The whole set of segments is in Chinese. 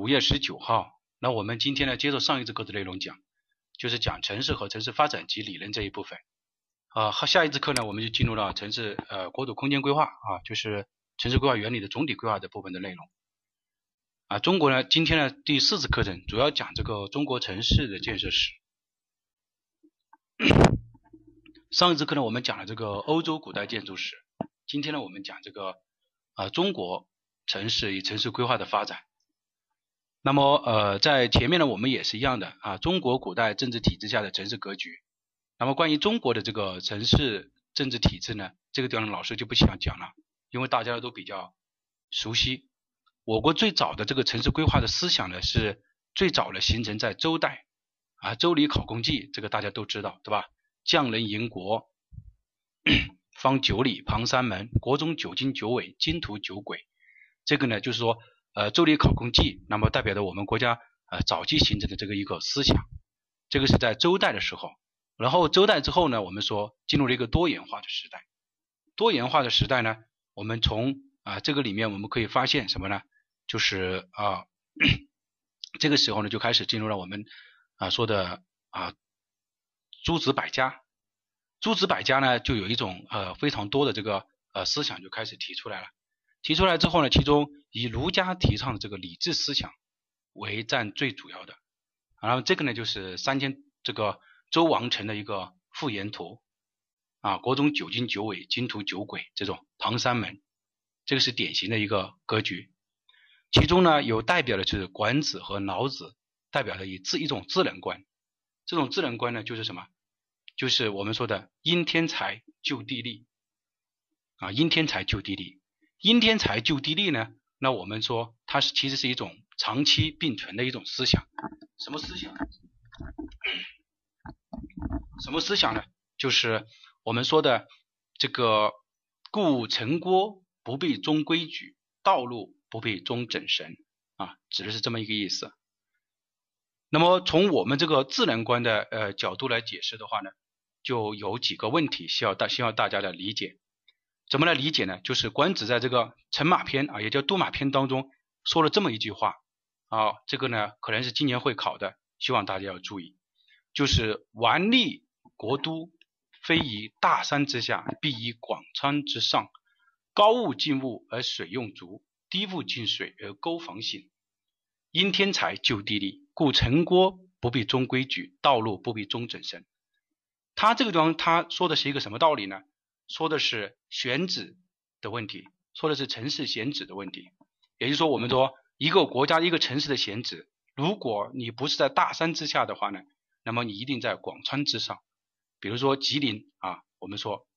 五月十九号，那我们今天呢，接着上一次课的内容讲，就是讲城市和城市发展及理论这一部分。啊，和下一次课呢，我们就进入到城市呃国土空间规划啊，就是城市规划原理的总体规划的部分的内容。啊，中国呢，今天呢第四次课程主要讲这个中国城市的建设史。上一次课呢，我们讲了这个欧洲古代建筑史，今天呢，我们讲这个啊中国城市与城市规划的发展。那么，呃，在前面呢，我们也是一样的啊。中国古代政治体制下的城市格局。那么，关于中国的这个城市政治体制呢，这个地方老师就不想讲了，因为大家都比较熟悉。我国最早的这个城市规划的思想呢，是最早的形成在周代啊，《周礼考工记》这个大家都知道，对吧？匠人营国，方九里，旁三门，国中九经九纬，经图九轨。这个呢，就是说。呃，周礼考工记，那么代表着我们国家呃早期形成的这个一个思想，这个是在周代的时候，然后周代之后呢，我们说进入了一个多元化的时代，多元化的时代呢，我们从啊这个里面我们可以发现什么呢？就是啊 这个时候呢就开始进入了我们啊说的啊诸子百家，诸子百家呢就有一种呃非常多的这个呃思想就开始提出来了。提出来之后呢，其中以儒家提倡的这个礼制思想为占最主要的，然后这个呢就是三千这个周王城的一个复原图啊，国中九经九纬，经图九轨这种唐三门，这个是典型的一个格局。其中呢有代表的就是管子和老子，代表的以自一种智能观，这种智能观呢就是什么？就是我们说的因天才就地利啊，因天才就地利。因天才就地利呢？那我们说它是其实是一种长期并存的一种思想。什么思想？什么思想呢？就是我们说的这个“故城郭不必忠规矩，道路不必忠整神”啊，指的是这么一个意思。那么从我们这个智能观的呃角度来解释的话呢，就有几个问题需要大需要大家的理解。怎么来理解呢？就是管子在这个《乘马篇》啊，也叫《度马篇》当中说了这么一句话啊，这个呢可能是今年会考的，希望大家要注意，就是“顽立国都，非以大山之下，必以广川之上。高物尽物而水用足，低物尽水而沟房行。因天才就地利，故城郭不必中规矩，道路不必中整神。”他这个地方他说的是一个什么道理呢？说的是选址的问题，说的是城市选址的问题。也就是说，我们说一个国家一个城市的选址，如果你不是在大山之下的话呢，那么你一定在广川之上。比如说吉林啊，我们说，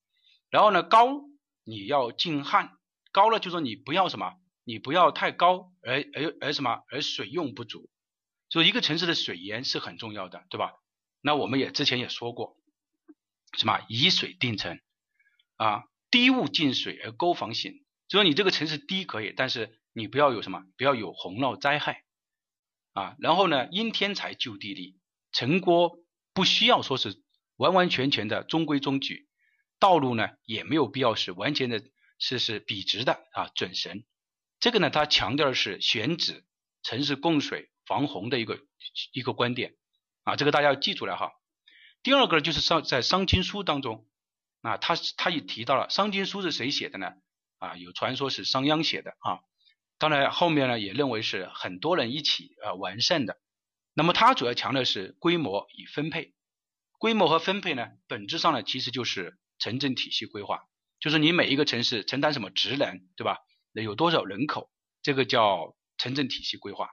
然后呢高你要近汉，高了就说你不要什么，你不要太高，而而而什么，而水用不足。所以一个城市的水源是很重要的，对吧？那我们也之前也说过，什么以水定城。啊，低物进水而沟房行，就说你这个城市低可以，但是你不要有什么，不要有洪涝灾害啊。然后呢，因天才就地利，城郭不需要说是完完全全的中规中矩，道路呢也没有必要是完全的是是笔直的啊准绳。这个呢，他强调的是选址、城市供水、防洪的一个一个观点啊，这个大家要记住了哈。第二个就是商在商经书当中。啊，他他也提到了《商经书》是谁写的呢？啊，有传说是商鞅写的啊。当然后面呢也认为是很多人一起啊完善的。那么他主要强调是规模与分配，规模和分配呢本质上呢其实就是城镇体系规划，就是你每一个城市承担什么职能，对吧？有多少人口，这个叫城镇体系规划。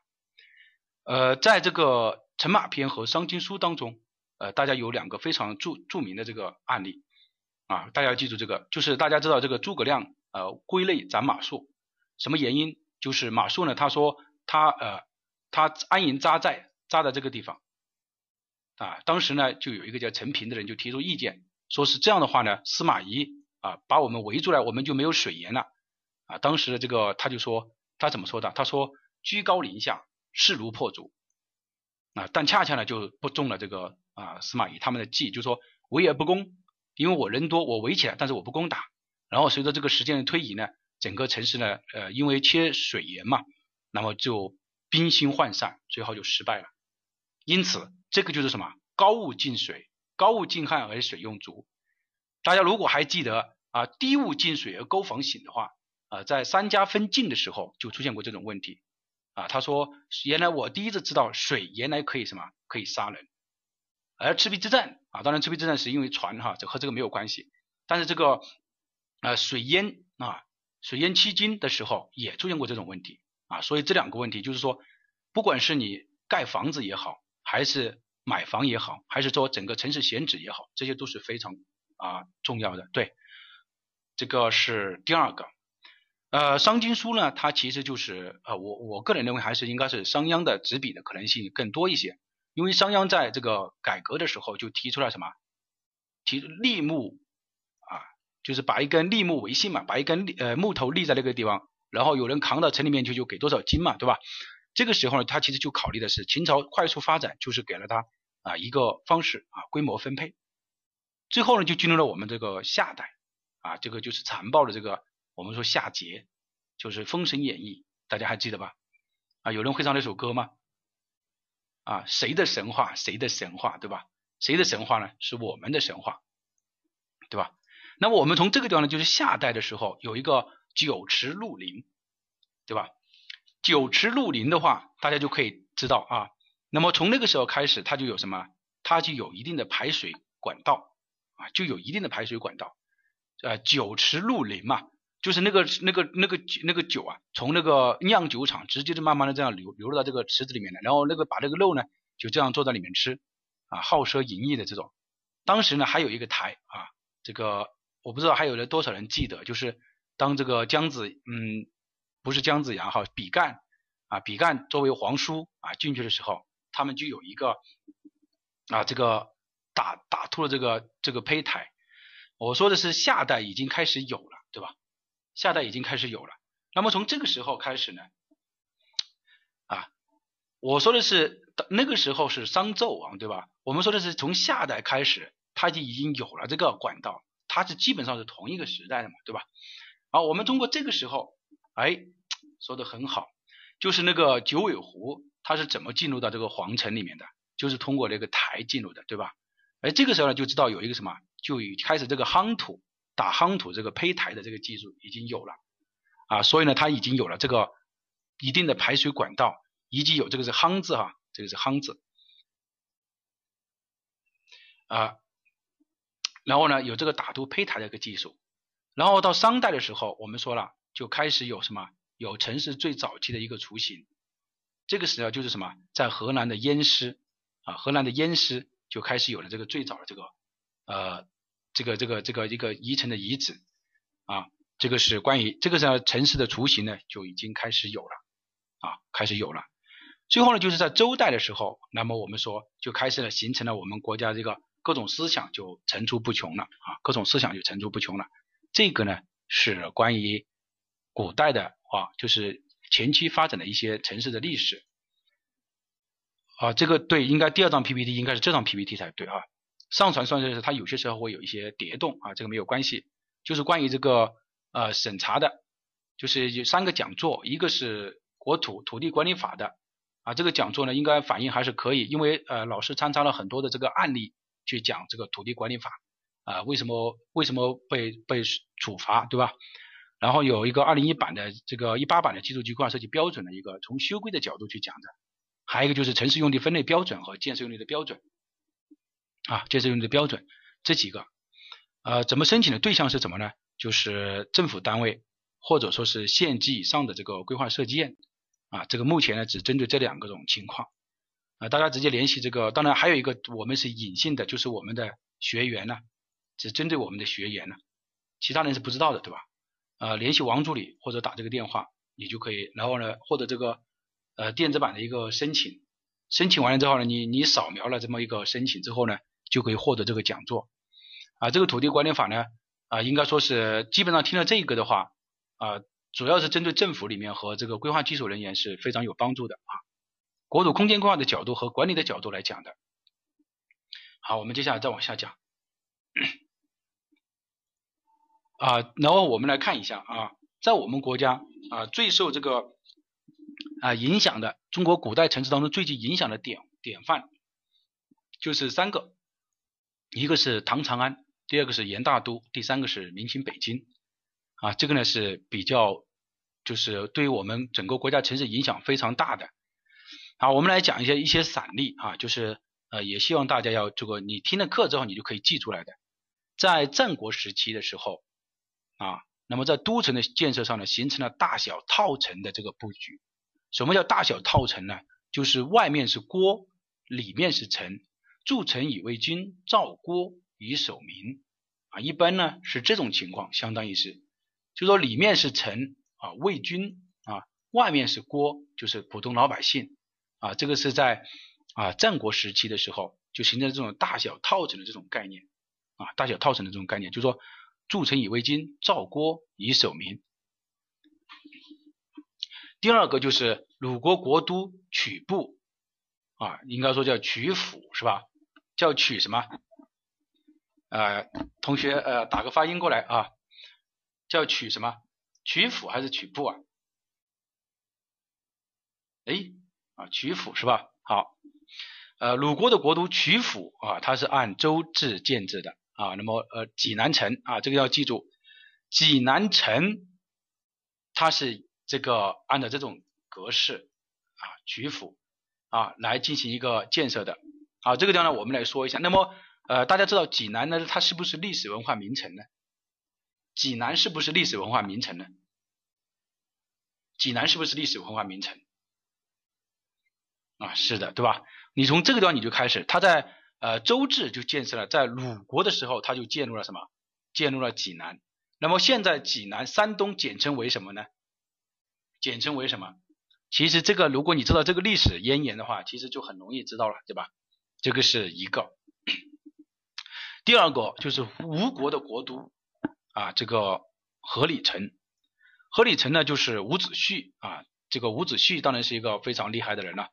呃，在这个《乘马篇》和《商经书》当中，呃，大家有两个非常著著名的这个案例。啊，大家要记住这个，就是大家知道这个诸葛亮呃归类斩马谡，什么原因？就是马谡呢，他说他呃他安营扎寨扎在这个地方啊，当时呢就有一个叫陈平的人就提出意见，说是这样的话呢，司马懿啊把我们围住来，我们就没有水源了啊。当时的这个他就说他怎么说的？他说居高临下，势如破竹啊，但恰恰呢就不中了这个啊司马懿他们的计，就说围而不攻。因为我人多，我围起来，但是我不攻打。然后随着这个时间的推移呢，整个城市呢，呃，因为缺水源嘛，那么就兵心涣散，最后就失败了。因此，这个就是什么？高物进水，高物进汉而水用足。大家如果还记得啊，低物进水而沟房醒的话，啊，在三家分晋的时候就出现过这种问题。啊，他说，原来我第一次知道水原来可以什么，可以杀人。而赤壁之战啊，当然赤壁之战是因为船哈，这和这个没有关系。但是这个呃水淹啊，水淹七津的时候也出现过这种问题啊。所以这两个问题就是说，不管是你盖房子也好，还是买房也好，还是说整个城市选址也好，这些都是非常啊重要的。对，这个是第二个。呃，商经书呢，它其实就是呃，我我个人认为还是应该是商鞅的执笔的可能性更多一些，因为商鞅在这个改革的时候就提出了什么，提立木啊，就是把一根立木为信嘛，把一根呃木头立在那个地方，然后有人扛到城里面去就给多少金嘛，对吧？这个时候呢，他其实就考虑的是秦朝快速发展，就是给了他啊一个方式啊规模分配，最后呢就进入了我们这个夏代啊，这个就是残暴的这个。我们说夏桀就是《封神演义》，大家还记得吧？啊，有人会唱那首歌吗？啊，谁的神话？谁的神话？对吧？谁的神话呢？是我们的神话，对吧？那么我们从这个地方呢，就是夏代的时候有一个九池鹿林，对吧？九池鹿林的话，大家就可以知道啊。那么从那个时候开始，它就有什么？它就有一定的排水管道啊，就有一定的排水管道。呃，九池鹿林嘛。就是那个那个那个那个酒啊，从那个酿酒厂直接就慢慢的这样流流入到这个池子里面来，然后那个把这个肉呢就这样坐在里面吃啊，好奢淫逸的这种。当时呢还有一个台啊，这个我不知道还有了多少人记得，就是当这个姜子嗯不是姜子牙哈，比干啊比干作为皇叔啊进去的时候，他们就有一个啊这个打打吐了这个这个胚胎。我说的是夏代已经开始有了，对吧？夏代已经开始有了，那么从这个时候开始呢，啊，我说的是那个时候是商纣王对吧？我们说的是从夏代开始，他就已经有了这个管道，它是基本上是同一个时代的嘛，对吧？好，我们通过这个时候，哎，说的很好，就是那个九尾狐，它是怎么进入到这个皇城里面的？就是通过那个台进入的，对吧？哎，这个时候呢，就知道有一个什么，就开始这个夯土。打夯土这个胚台的这个技术已经有了。啊，所以呢，它已经有了这个一定的排水管道，以及有这个是夯字哈，这个是夯字。啊，然后呢，有这个打土胚台的一个技术，然后到商代的时候，我们说了就开始有什么有城市最早期的一个雏形，这个时候就是什么，在河南的偃师啊，河南的偃师就开始有了这个最早的这个呃。这个这个这个一个遗存的遗址啊，这个是关于这个是城市的雏形呢，就已经开始有了啊，开始有了。最后呢，就是在周代的时候，那么我们说就开始了形成了我们国家这个各种思想就层出不穷了啊，各种思想就层出不穷了。这个呢是关于古代的啊，就是前期发展的一些城市的历史啊，这个对，应该第二张 PPT 应该是这张 PPT 才对啊。上传上去的，它有些时候会有一些叠动啊，这个没有关系。就是关于这个呃审查的，就是有三个讲座，一个是国土土地管理法的啊，这个讲座呢应该反应还是可以，因为呃老师参照了很多的这个案例去讲这个土地管理法啊，为什么为什么被被处罚对吧？然后有一个二零一版的这个一八版的基础规划设计标准的一个从修规的角度去讲的，还有一个就是城市用地分类标准和建设用地的标准。啊，建设用的标准这几个，呃，怎么申请的对象是怎么呢？就是政府单位或者说是县级以上的这个规划设计院啊，这个目前呢只针对这两个种情况啊，大家直接联系这个，当然还有一个我们是隐性的，就是我们的学员呢，只针对我们的学员呢，其他人是不知道的，对吧？呃，联系王助理或者打这个电话，你就可以，然后呢获得这个呃电子版的一个申请，申请完了之后呢，你你扫描了这么一个申请之后呢。就可以获得这个讲座。啊，这个土地管理法呢啊，应该说是基本上听了这个的话啊，主要是针对政府里面和这个规划技术人员是非常有帮助的啊，国土空间规划的角度和管理的角度来讲的。好，我们接下来再往下讲。啊，然后我们来看一下啊，在我们国家啊，最受这个啊影响的中国古代城市当中最具影响的典典范，就是三个，一个是唐长安，第二个是元大都，第三个是明清北京。啊，这个呢是比较，就是对于我们整个国家城市影响非常大的。好，我们来讲一些一些散例啊，就是呃，也希望大家要这个，你听了课之后你就可以记出来的。在战国时期的时候啊，那么在都城的建设上呢，形成了大小套城的这个布局。什么叫大小套城呢？就是外面是郭，里面是城，筑城以为君，造郭以守民啊。一般呢是这种情况，相当于是。就说里面是臣啊，魏军啊，外面是郭，就是普通老百姓啊。这个是在啊战国时期的时候就形成这种大小套城的这种概念啊，大小套城的这种概念，就是说筑城以为君，造郭以守民。第二个就是鲁国国都曲部啊，应该说叫曲阜是吧？叫曲什么？呃，同学呃打个发音过来啊。叫曲什么？曲阜还是曲阜啊？哎，啊，曲阜是吧？好，呃，鲁国的国都曲阜啊，它是按周制建制的啊。那么，呃，济南城啊，这个要记住，济南城它是这个按照这种格式啊，曲阜啊来进行一个建设的。好，这个地方呢，我们来说一下。那么，呃，大家知道济南呢，它是不是历史文化名城呢？济南是不是历史文化名城呢？济南是不是历史文化名城？啊，是的，对吧？你从这个地方你就开始，他在呃周至就建设了，在鲁国的时候他就建入了什么？建入了济南。那么现在济南，山东简称为什么呢？简称为什么？其实这个如果你知道这个历史渊源的话，其实就很容易知道了，对吧？这个是一个。第二个就是吴国的国都。啊，这个何里城，何里城呢，就是伍子胥啊。这个伍子胥当然是一个非常厉害的人了。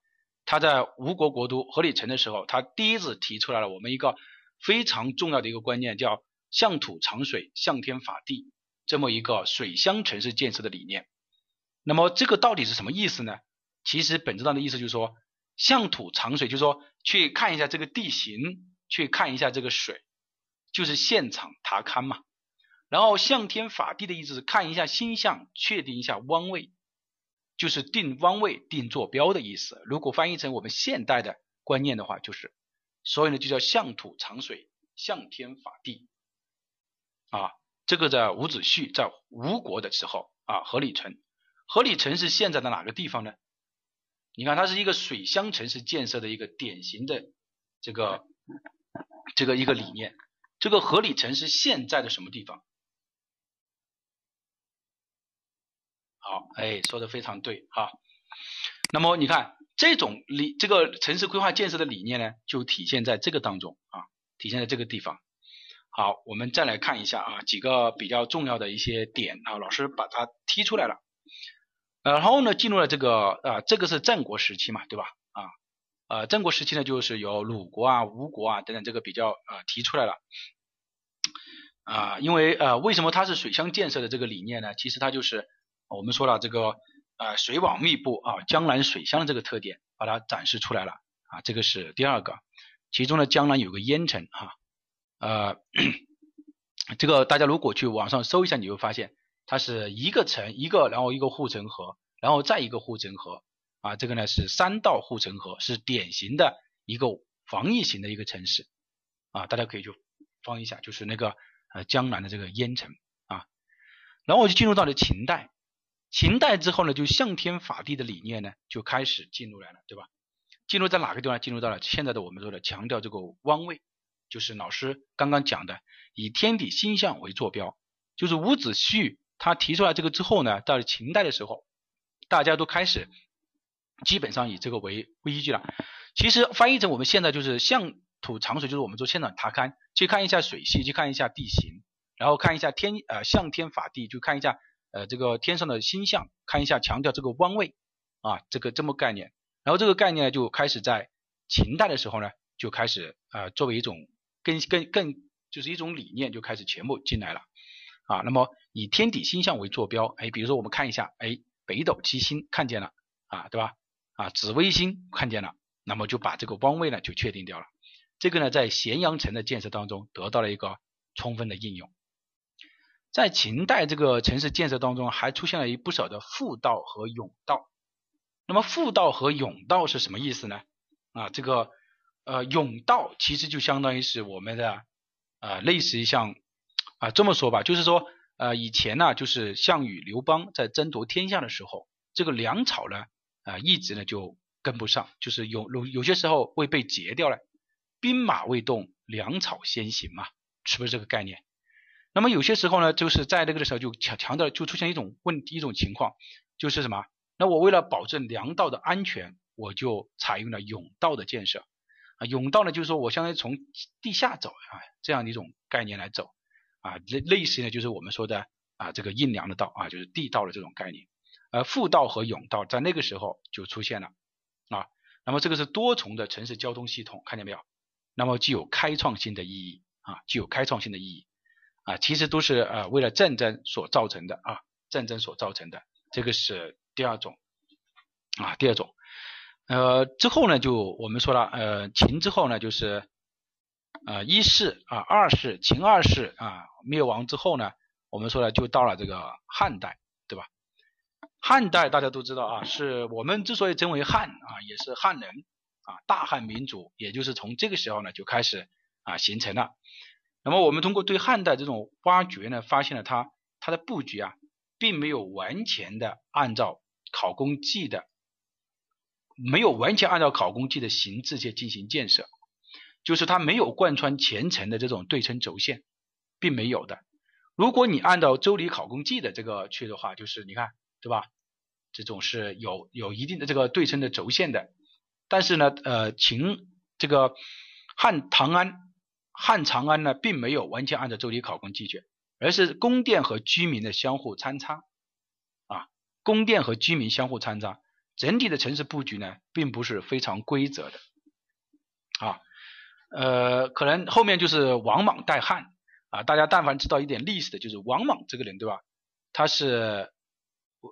他在吴国国都何里城的时候，他第一次提出来了我们一个非常重要的一个观念，叫向土藏水，向天法地这么一个水乡城市建设的理念。那么这个到底是什么意思呢？其实本质上的意思就是说，向土藏水，就是说去看一下这个地形，去看一下这个水，就是现场查勘嘛。然后向天法地的意思是看一下星象，确定一下方位，就是定方位、定坐标的意思。如果翻译成我们现代的观念的话，就是，所以呢就叫向土藏水，向天法地。啊，这个在伍子胥在吴国的时候啊，何里城，何里城是现在的哪个地方呢？你看它是一个水乡城市建设的一个典型的这个这个一个理念。这个合理城市现在的什么地方？好，哎，说的非常对哈。那么你看这种理，这个城市规划建设的理念呢，就体现在这个当中啊，体现在这个地方。好，我们再来看一下啊，几个比较重要的一些点啊，老师把它提出来了。然后呢，进入了这个啊，这个是战国时期嘛，对吧？啊，呃，战国时期呢，就是有鲁国啊、吴国啊等等，这个比较啊提出来了。啊，因为呃，为什么它是水乡建设的这个理念呢？其实它就是。我们说了这个呃水网密布啊江南水乡的这个特点，把它展示出来了啊，这个是第二个。其中呢江南有个烟城啊，呃 这个大家如果去网上搜一下，你会发现它是一个城一个，然后一个护城河，然后再一个护城河啊，这个呢是三道护城河，是典型的一个防御型的一个城市啊，大家可以去翻一下，就是那个呃江南的这个烟城啊，然后我就进入到了秦代。秦代之后呢，就向天法地的理念呢就开始进入来了，对吧？进入在哪个地方？进入到了现在的我们说的强调这个方位，就是老师刚刚讲的以天地星象为坐标。就是伍子胥他提出来这个之后呢，到了秦代的时候，大家都开始基本上以这个为为依据了。其实翻译成我们现在就是向土长水，就是我们做现场查勘，去看一下水系，去看一下地形，然后看一下天呃向天法地，就看一下。呃，这个天上的星象，看一下，强调这个方位啊，这个这么概念。然后这个概念呢，就开始在秦代的时候呢，就开始呃，作为一种更更更就是一种理念，就开始全部进来了啊。那么以天体星象为坐标，哎，比如说我们看一下，哎，北斗七星看见了啊，对吧？啊，紫微星看见了，那么就把这个方位呢就确定掉了。这个呢，在咸阳城的建设当中得到了一个充分的应用。在秦代这个城市建设当中，还出现了一不少的复道和甬道。那么复道和甬道是什么意思呢？啊，这个呃甬道其实就相当于是我们的呃类似于像啊这么说吧，就是说呃以前呢，就是项羽、刘邦在争夺天下的时候，这个粮草呢啊一直呢就跟不上，就是有有有些时候会被截掉了。兵马未动，粮草先行嘛，是不是这个概念？那么有些时候呢，就是在那个的时候就强强调，就出现一种问一种情况，就是什么？那我为了保证粮道的安全，我就采用了甬道的建设啊。甬道呢，就是说我相当于从地下走啊，这样的一种概念来走啊，类类似呢，就是我们说的啊这个运粮的道啊，就是地道的这种概念。而复道和甬道在那个时候就出现了啊。那么这个是多重的城市交通系统，看见没有？那么具有开创性的意义啊，具有开创性的意义啊，其实都是呃为了战争所造成的啊，战争所造成的，这个是第二种啊，第二种，呃之后呢就我们说了，呃秦之后呢就是呃一世啊二世秦二世啊灭亡之后呢，我们说了就到了这个汉代，对吧？汉代大家都知道啊，是我们之所以称为汉啊，也是汉人。啊，大汉民族也就是从这个时候呢就开始啊形成了。那么我们通过对汉代这种挖掘呢，发现了它它的布局啊，并没有完全的按照考工记的，没有完全按照考工记的形制去进行建设，就是它没有贯穿前程的这种对称轴线，并没有的。如果你按照周礼考工记的这个去的话，就是你看对吧？这种是有有一定的这个对称的轴线的。但是呢，呃，秦这个汉唐安汉长安呢，并没有完全按照周礼考工记去，而是宫殿和居民的相互参差啊，宫殿和居民相互参差，整体的城市布局呢，并不是非常规则的啊，呃，可能后面就是王莽代汉啊，大家但凡知道一点历史的，就是王莽这个人，对吧？他是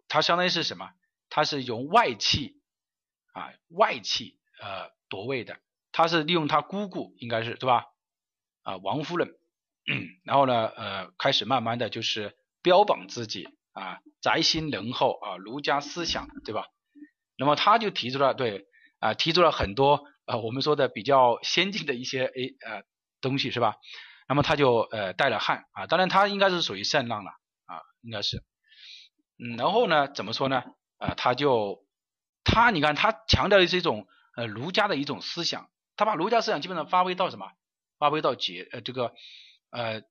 他相当于是什么？他是用外戚。啊，外戚呃夺位的，他是利用他姑姑，应该是对吧？啊，王夫人，然后呢，呃，开始慢慢的就是标榜自己啊，宅心仁厚啊，儒家思想，对吧？那么他就提出了对啊，提出了很多呃我们说的比较先进的一些 A 呃东西，是吧？那么他就呃带了汉啊，当然他应该是属于善浪了啊，应该是，嗯，然后呢，怎么说呢？啊，他就。他你看，他强调的是一种呃儒家的一种思想，他把儒家思想基本上发挥到什么？发挥到结呃这个呃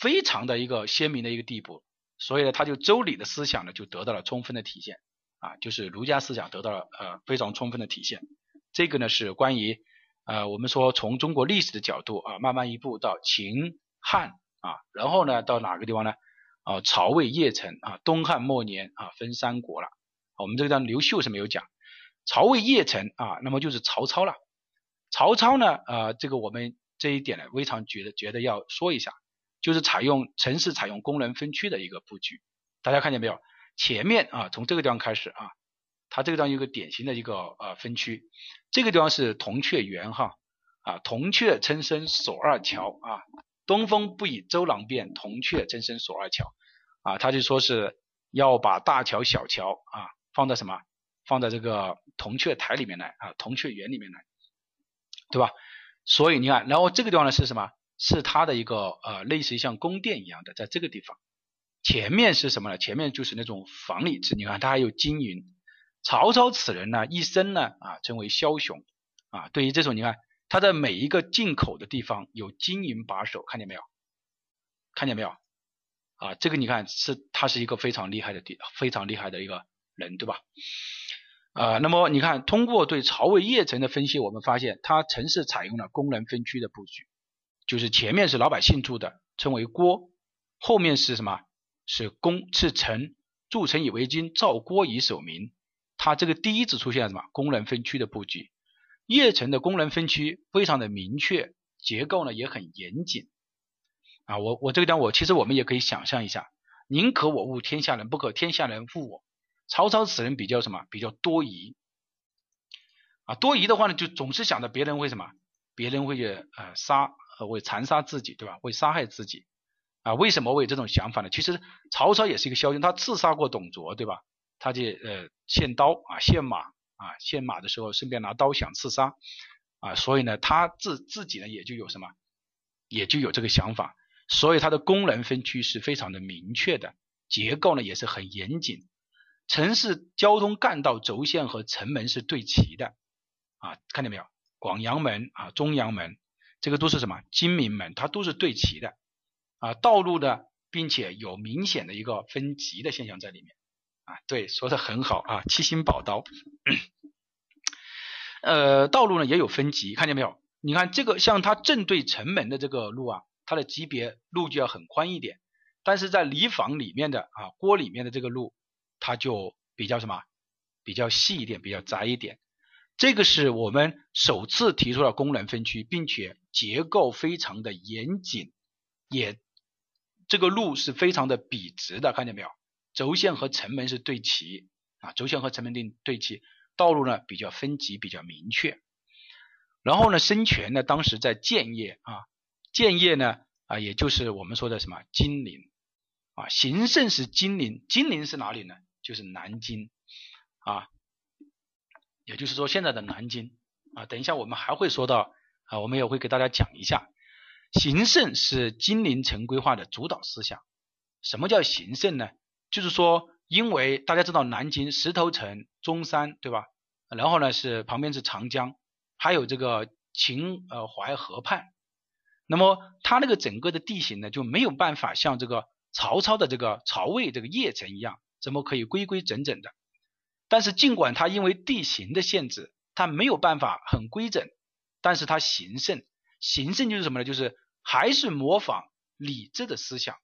非常的一个鲜明的一个地步，所以呢，他就周礼的思想呢就得到了充分的体现啊，就是儒家思想得到了呃非常充分的体现。这个呢是关于呃我们说从中国历史的角度啊，慢慢一步到秦汉啊，然后呢到哪个地方呢？啊曹魏邺城啊，东汉末年啊分三国了。我们这个地方刘秀是没有讲，曹魏邺城啊，那么就是曹操了。曹操呢，呃，这个我们这一点呢，非常觉得觉得要说一下，就是采用城市采用功能分区的一个布局。大家看见没有？前面啊，从这个地方开始啊，它这个地方有个典型的一个呃分区，这个地方是铜雀园哈啊，铜雀称生锁二乔啊，东风不以周郎便，铜雀春深锁二乔啊，他就说是要把大乔小乔啊。放在什么？放在这个铜雀台里面来啊，铜雀园里面来，对吧？所以你看，然后这个地方呢是什么？是它的一个呃，类似于像宫殿一样的，在这个地方。前面是什么呢？前面就是那种房里制。你看它还有金银。曹操此人呢，一生呢啊，称为枭雄啊。对于这种，你看他的每一个进口的地方有金银把守，看见没有？看见没有？啊，这个你看是他是一个非常厉害的地，非常厉害的一个。人对吧？啊，那么你看，通过对曹魏邺城的分析，我们发现它城市采用了功能分区的布局，就是前面是老百姓住的，称为郭；后面是什么？是宫，是城。筑城以为君，造郭以守民。它这个第一次出现了什么？功能分区的布局。邺城的功能分区非常的明确，结构呢也很严谨。啊，我我这个地方我其实我们也可以想象一下，宁可我误天下人，不可天下人误我。曹操此人比较什么？比较多疑啊，多疑的话呢，就总是想着别人会什么？别人会呃杀呃会残杀自己，对吧？会杀害自己啊？为什么会有这种想法呢？其实曹操也是一个枭雄，他刺杀过董卓，对吧？他就呃献刀啊，献马啊，献马的时候顺便拿刀想刺杀啊，所以呢，他自自己呢也就有什么？也就有这个想法，所以它的功能分区是非常的明确的，结构呢也是很严谨。城市交通干道轴线和城门是对齐的啊，看见没有？广阳门啊，中阳门，这个都是什么？金明门，它都是对齐的啊。道路呢，并且有明显的一个分级的现象在里面啊。对，说的很好啊，七星宝刀。呃，道路呢也有分级，看见没有？你看这个像它正对城门的这个路啊，它的级别路就要很宽一点，但是在里坊里面的啊郭里面的这个路，它就比较什么，比较细一点，比较窄一点。这个是我们首次提出了功能分区，并且结构非常的严谨，也这个路是非常的笔直的，看见没有？轴线和城门是对齐啊，轴线和城门对对齐，道路呢比较分级，比较明确。然后呢，孙权呢，当时在建业啊，建业呢啊，也就是我们说的什么金陵啊，行胜是金陵，金陵是哪里呢？就是南京啊，也就是说现在的南京啊。等一下我们还会说到啊，我们也会给大家讲一下，行胜是金陵城规划的主导思想。什么叫行胜呢？就是说，因为大家知道南京石头城、中山，对吧？然后呢是旁边是长江。还有这个秦呃淮河畔，那么它那个整个的地形呢就没有办法像这个曹操的这个曹魏这个邺城一样，怎么可以规规整整的？但是尽管它因为地形的限制，它没有办法很规整，但是它形胜，形胜就是什么呢？就是还是模仿李治的思想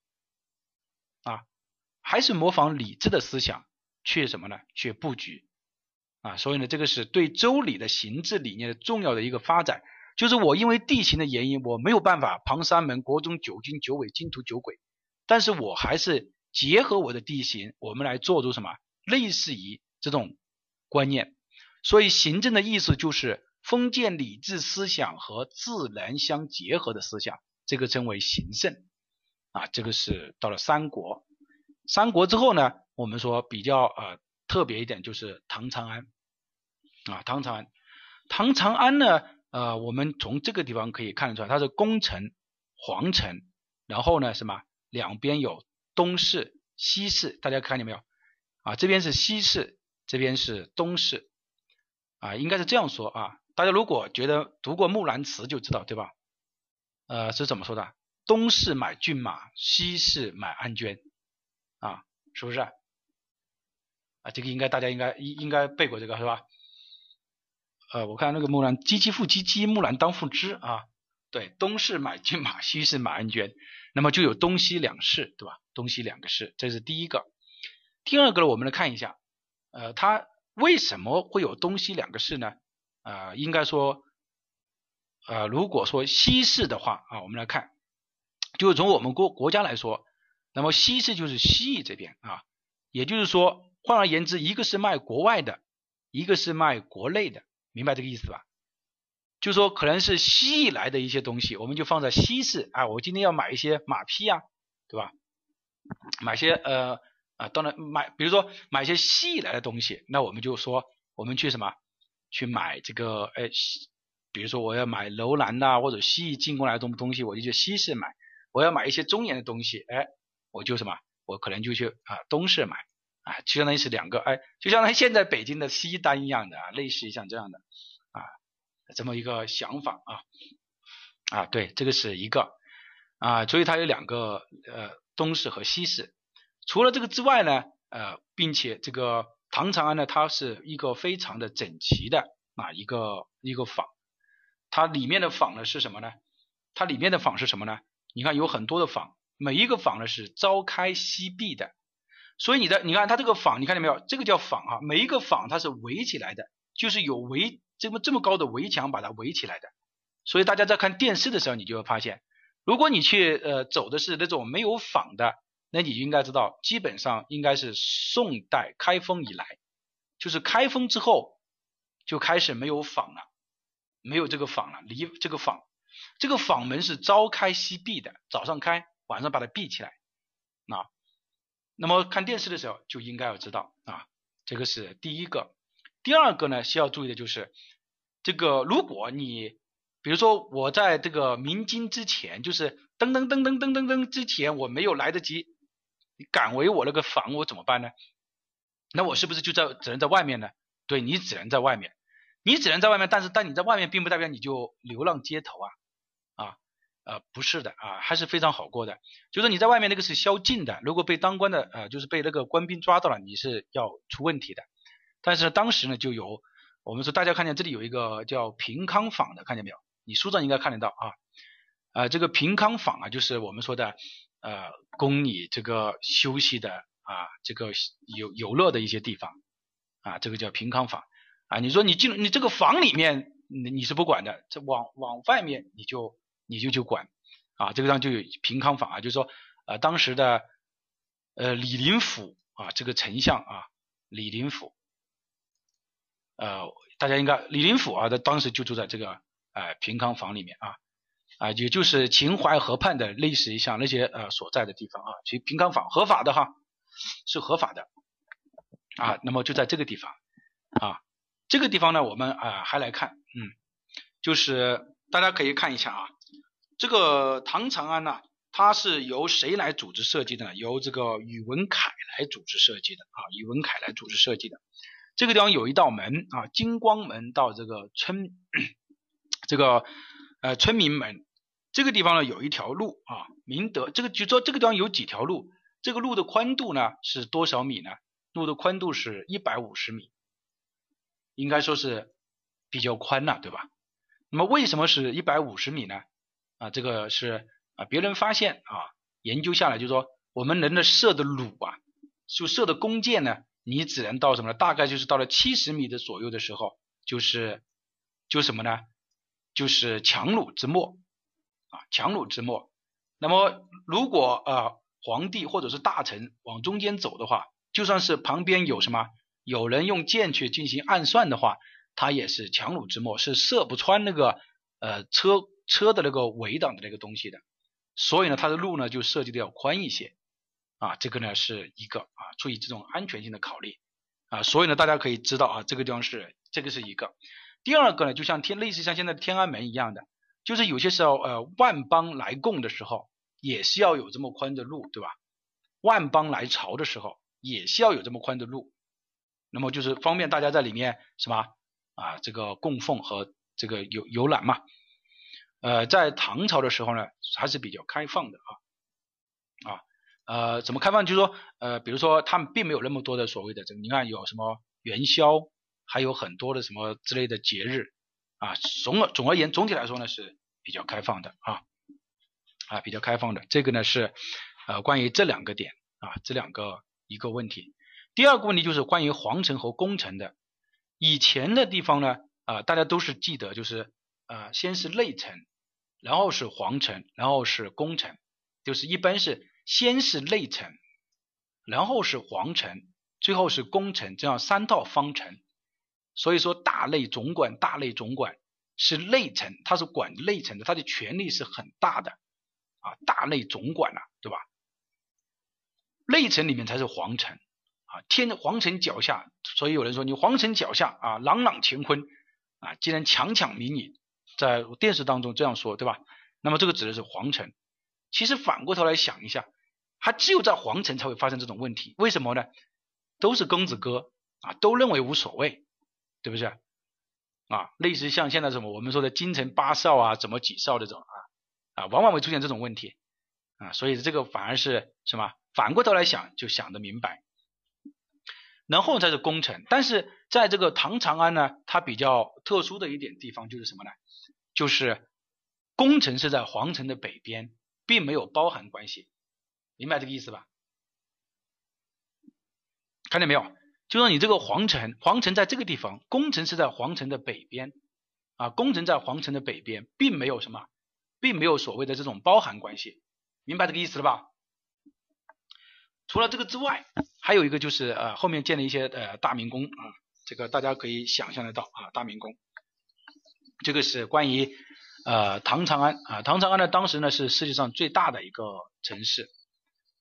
啊，还是模仿李治的思想去什么呢？去布局。啊，所以呢，这个是对周礼的形制理念的重要的一个发展，就是我因为地形的原因，我没有办法旁三门、国中九经九纬、金图九轨，但是我还是结合我的地形，我们来做出什么类似于这种观念。所以行政的意思就是封建礼制思想和自然相结合的思想，这个称为行政。啊，这个是到了三国，三国之后呢，我们说比较呃特别一点就是唐长安。啊，唐长安，唐长安呢？呃，我们从这个地方可以看得出来，它是宫城、皇城，然后呢，什么？两边有东市、西市，大家看见没有？啊，这边是西市，这边是东市，啊，应该是这样说啊。大家如果觉得读过《木兰辞》就知道，对吧？呃，是怎么说的？东市买骏马，西市买鞍鞯，啊，是不是？啊，这个应该大家应该应应该背过这个是吧？呃，我看那个木兰，唧唧复唧唧，木兰当户织啊。对，东市买骏马，西市买鞍鞯，那么就有东西两市，对吧？东西两个市，这是第一个。第二个呢，我们来看一下，呃，它为什么会有东西两个市呢？呃，应该说，呃，如果说西市的话啊，我们来看，就是从我们国国家来说，那么西市就是西域这边啊，也就是说，换而言之，一个是卖国外的，一个是卖国内的。明白这个意思吧？就说可能是西域来的一些东西，我们就放在西市啊。我今天要买一些马匹呀，对吧？买些呃啊，当然买，比如说买些西域来的东西，那我们就说我们去什么？去买这个哎，比如说我要买楼兰呐，或者西域进过来的东东西，我就去西市买。我要买一些中原的东西，哎，我就什么？我可能就去啊东市买。啊，就相当于是两个，哎，就相当于现在北京的西单一样的啊，类似于像这样的啊，这么一个想法啊，啊，对，这个是一个啊，所以它有两个呃东市和西市。除了这个之外呢，呃，并且这个唐长安呢，它是一个非常的整齐的啊一个一个坊，它里面的坊呢是什么呢？它里面的坊是什么呢？你看有很多的坊，每一个坊呢是朝开夕闭的。所以你的，你看它这个坊，你看见没有？这个叫坊啊，每一个坊它是围起来的，就是有围这么这么高的围墙把它围起来的。所以大家在看电视的时候，你就会发现，如果你去呃走的是那种没有坊的那你就应该知道，基本上应该是宋代开封以来，就是开封之后就开始没有坊了，没有这个坊了，离这个坊，这个坊门是朝开夕闭的，早上开，晚上把它闭起来。啊，那么看电视的时候就应该要知道啊，这个是第一个。第二个呢，需要注意的就是这个，如果你比如说我在这个鸣金之前，就是噔噔噔噔噔噔噔之前，我没有来得及。你赶回我那个房，我怎么办呢？那我是不是就在只能在外面呢？对你只能在外面，你只能在外面。但是但你在外面，并不代表你就流浪街头啊呃不是的啊，还是非常好过的。就是你在外面那个是宵禁的，如果被当官的呃就是被那个官兵抓到了，你是要出问题的。但是当时呢就有我们说大家看见这里有一个叫平康坊的，看见没有？你书上应该看得到啊啊这个平康坊啊就是我们说的。呃，供你这个休息的啊，这个游游乐的一些地方啊，这个叫平康坊啊。你说你进你这个房里面，你你是不管的，这往往外面你就你就去管啊。这个地方就有平康坊啊，就是说呃当时的呃李林甫啊，这个丞相啊，李林甫，呃大家应该李林甫啊，他当时就住在这个呃平康坊里面啊。啊，也就是秦淮河畔的类似于像那些呃所在的地方啊，其实平康坊合法的哈，是合法的啊。那么就在这个地方啊，这个地方呢，我们啊还来看，嗯，就是大家可以看一下啊，这个唐长安呢，它是由谁来组织设计的呢？由这个宇文恺来组织设计的啊，宇文恺来组织设计的。这个地方有一道门啊，金光门到这个村这个。呃，村民们，这个地方呢有一条路啊，明德这个就说这个地方有几条路，这个路的宽度呢是多少米呢？路的宽度是一百五十米，应该说是比较宽了，对吧？那么为什么是一百五十米呢？啊，这个是啊别人发现啊研究下来就说我们人的射的弩啊，就射的弓箭呢，你只能到什么呢？大概就是到了七十米的左右的时候，就是就什么呢？就是强弩之末啊，强弩之末。那么如果呃皇帝或者是大臣往中间走的话，就算是旁边有什么有人用箭去进行暗算的话，他也是强弩之末，是射不穿那个呃车车的那个围挡的那个东西的。所以呢，它的路呢就设计的要宽一些啊，这个呢是一个啊，注意这种安全性的考虑啊。所以呢，大家可以知道啊，这个地方是这个是一个。第二个呢，就像天类似像现在天安门一样的，就是有些时候呃万邦来贡的时候，也是要有这么宽的路，对吧？万邦来朝的时候，也是要有这么宽的路，那么就是方便大家在里面什么啊这个供奉和这个游游览嘛。呃，在唐朝的时候呢，还是比较开放的啊啊呃怎么开放？就是说呃比如说他们并没有那么多的所谓的这个，你看有什么元宵。还有很多的什么之类的节日啊，总而总而言总体来说呢是比较开放的啊啊比较开放的，这个呢是呃关于这两个点啊这两个一个问题。第二个问题就是关于皇城和宫城的，以前的地方呢啊大家都是记得就是呃先是内城，然后是皇城，然后是宫城，就是一般是先是内城，然后是皇城，最后是宫城，这样三套方城。所以说，大内总管，大内总管是内臣，他是管内臣的，他的权力是很大的啊。大内总管呐，对吧？内城里面才是皇城啊，天皇城脚下，所以有人说你皇城脚下啊，朗朗乾坤啊，竟然强抢民女，在电视当中这样说，对吧？那么这个指的是皇城。其实反过头来想一下，还只有在皇城才会发生这种问题，为什么呢？都是公子哥啊，都认为无所谓。对不对啊？类似像现在什么我们说的京城八少啊，怎么几少这种啊啊，往往会出现这种问题啊。所以这个反而是什么？反过头来想就想得明白。然后才是宫城，但是在这个唐长安呢，它比较特殊的一点地方就是什么呢？就是宫城是在皇城的北边，并没有包含关系，明白这个意思吧？看见没有？就说你这个皇城，皇城在这个地方，宫城是在皇城的北边啊，宫城在皇城的北边，并没有什么，并没有所谓的这种包含关系，明白这个意思了吧？除了这个之外，还有一个就是呃后面建了一些呃大明宫啊，这个大家可以想象得到啊大明宫，这个是关于呃唐长安啊唐长安呢当时呢是世界上最大的一个城市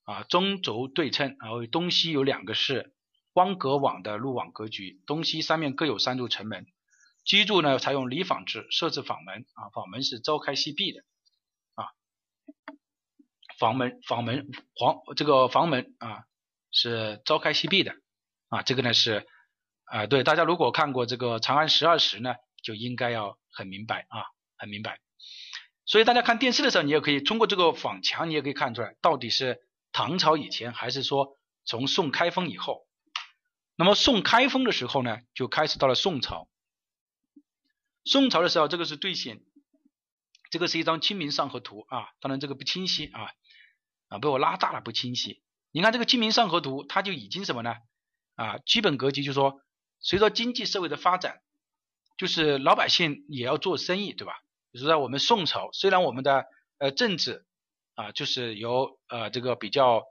啊中轴对称，然后东西有两个市，光格网的路网格局，东西三面各有三座城门，居住呢采用里坊制，设置坊门啊坊门是朝开夕闭的。房门房门房这个房门啊是朝开夕闭的啊，这个呢是啊对大家如果看过这个《长安十二时》呢，就应该要很明白啊，很明白。所以大家看电视的时候，你也可以通过这个仿墙，你也可以看出来到底是唐朝以前还是说从宋开封以后。那么宋开封的时候呢，就开始到了宋朝。宋朝的时候，这个是最显，这个是一张清明上河图啊，当然这个不清晰啊。啊，被我拉大了不清晰。你看这个《清明上河图》，它就已经什么呢？啊，基本格局就是说，随着经济社会的发展，就是老百姓也要做生意，对吧？比如说在我们宋朝，虽然我们的呃政治啊，就是由呃这个比较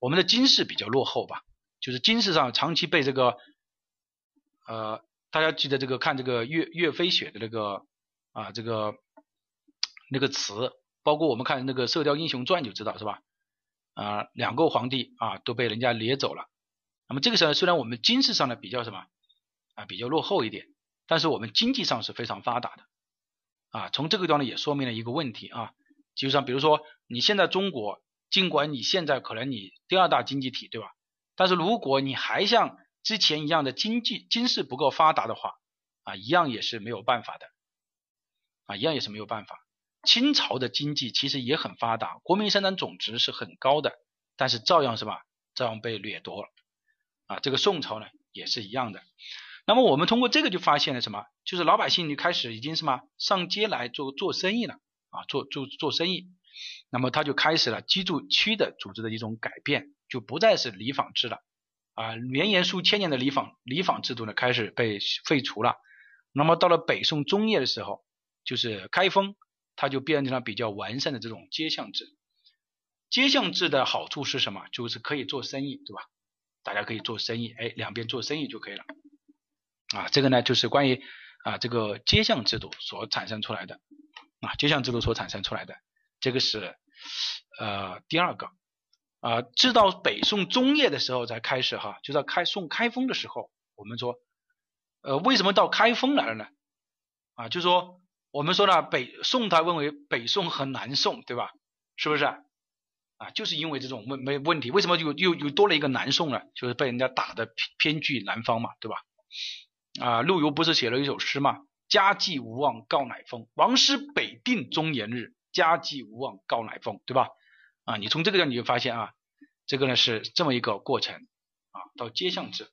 我们的军事比较落后吧，就是军事上长期被这个呃大家记得这个看这个岳岳飞写的那个啊这个那个词，包括我们看那个《射雕英雄传》就知道是吧？啊，两个皇帝啊都被人家掠走了。那么这个时候虽然我们军事上呢比较什么啊比较落后一点，但是我们经济上是非常发达的啊。从这个地方呢也说明了一个问题啊，就像比如说你现在中国，尽管你现在可能你第二大经济体对吧？但是如果你还像之前一样的经济军事不够发达的话啊，一样也是没有办法的啊，一样也是没有办法。清朝的经济其实也很发达，国民生产总值是很高的，但是照样是吧？照样被掠夺了啊！这个宋朝呢也是一样的。那么我们通过这个就发现了什么？就是老百姓就开始已经什么上街来做做生意了啊，做做做生意。那么他就开始了居住区的组织的一种改变，就不再是里坊制了啊，绵延数千年的里坊里坊制度呢开始被废除了。那么到了北宋中叶的时候，就是开封。它就变成了比较完善的这种街巷制。街巷制的好处是什么？就是可以做生意，对吧？大家可以做生意，哎，两边做生意就可以了。啊，这个呢就是关于啊这个街巷制度所产生出来的啊街巷制度所产生出来的，这个是呃第二个啊，直到北宋中叶的时候才开始哈，就在开宋开封的时候，我们说呃为什么到开封来了呢？啊，就说。我们说呢，北宋他认为北宋和南宋，对吧？是不是啊？就是因为这种问没问题，为什么又又又多了一个南宋呢？就是被人家打的偏居南方嘛，对吧？啊，陆游不是写了一首诗嘛？家祭无忘告乃翁，王师北定中原日。家祭无忘告乃翁，对吧？啊，你从这个地方你就发现啊，这个呢是这么一个过程啊，到街巷制。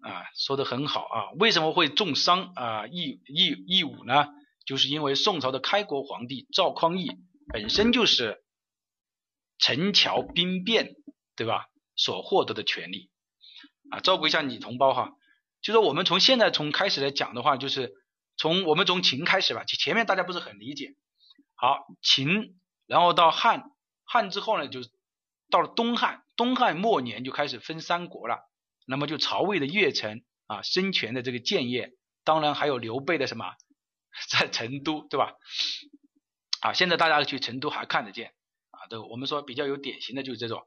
啊，说的很好啊！为什么会重商啊义义义武呢？就是因为宋朝的开国皇帝赵匡胤本身就是陈桥兵变，对吧？所获得的权利啊，照顾一下你同胞哈。就说我们从现在从开始来讲的话，就是从我们从秦开始吧。前面大家不是很理解。好，秦，然后到汉，汉之后呢，就到了东汉，东汉末年就开始分三国了。那么就曹魏的邺城啊，孙权的这个建业，当然还有刘备的什么，在成都，对吧？啊，现在大家去成都还看得见啊，都我们说比较有典型的就是这种。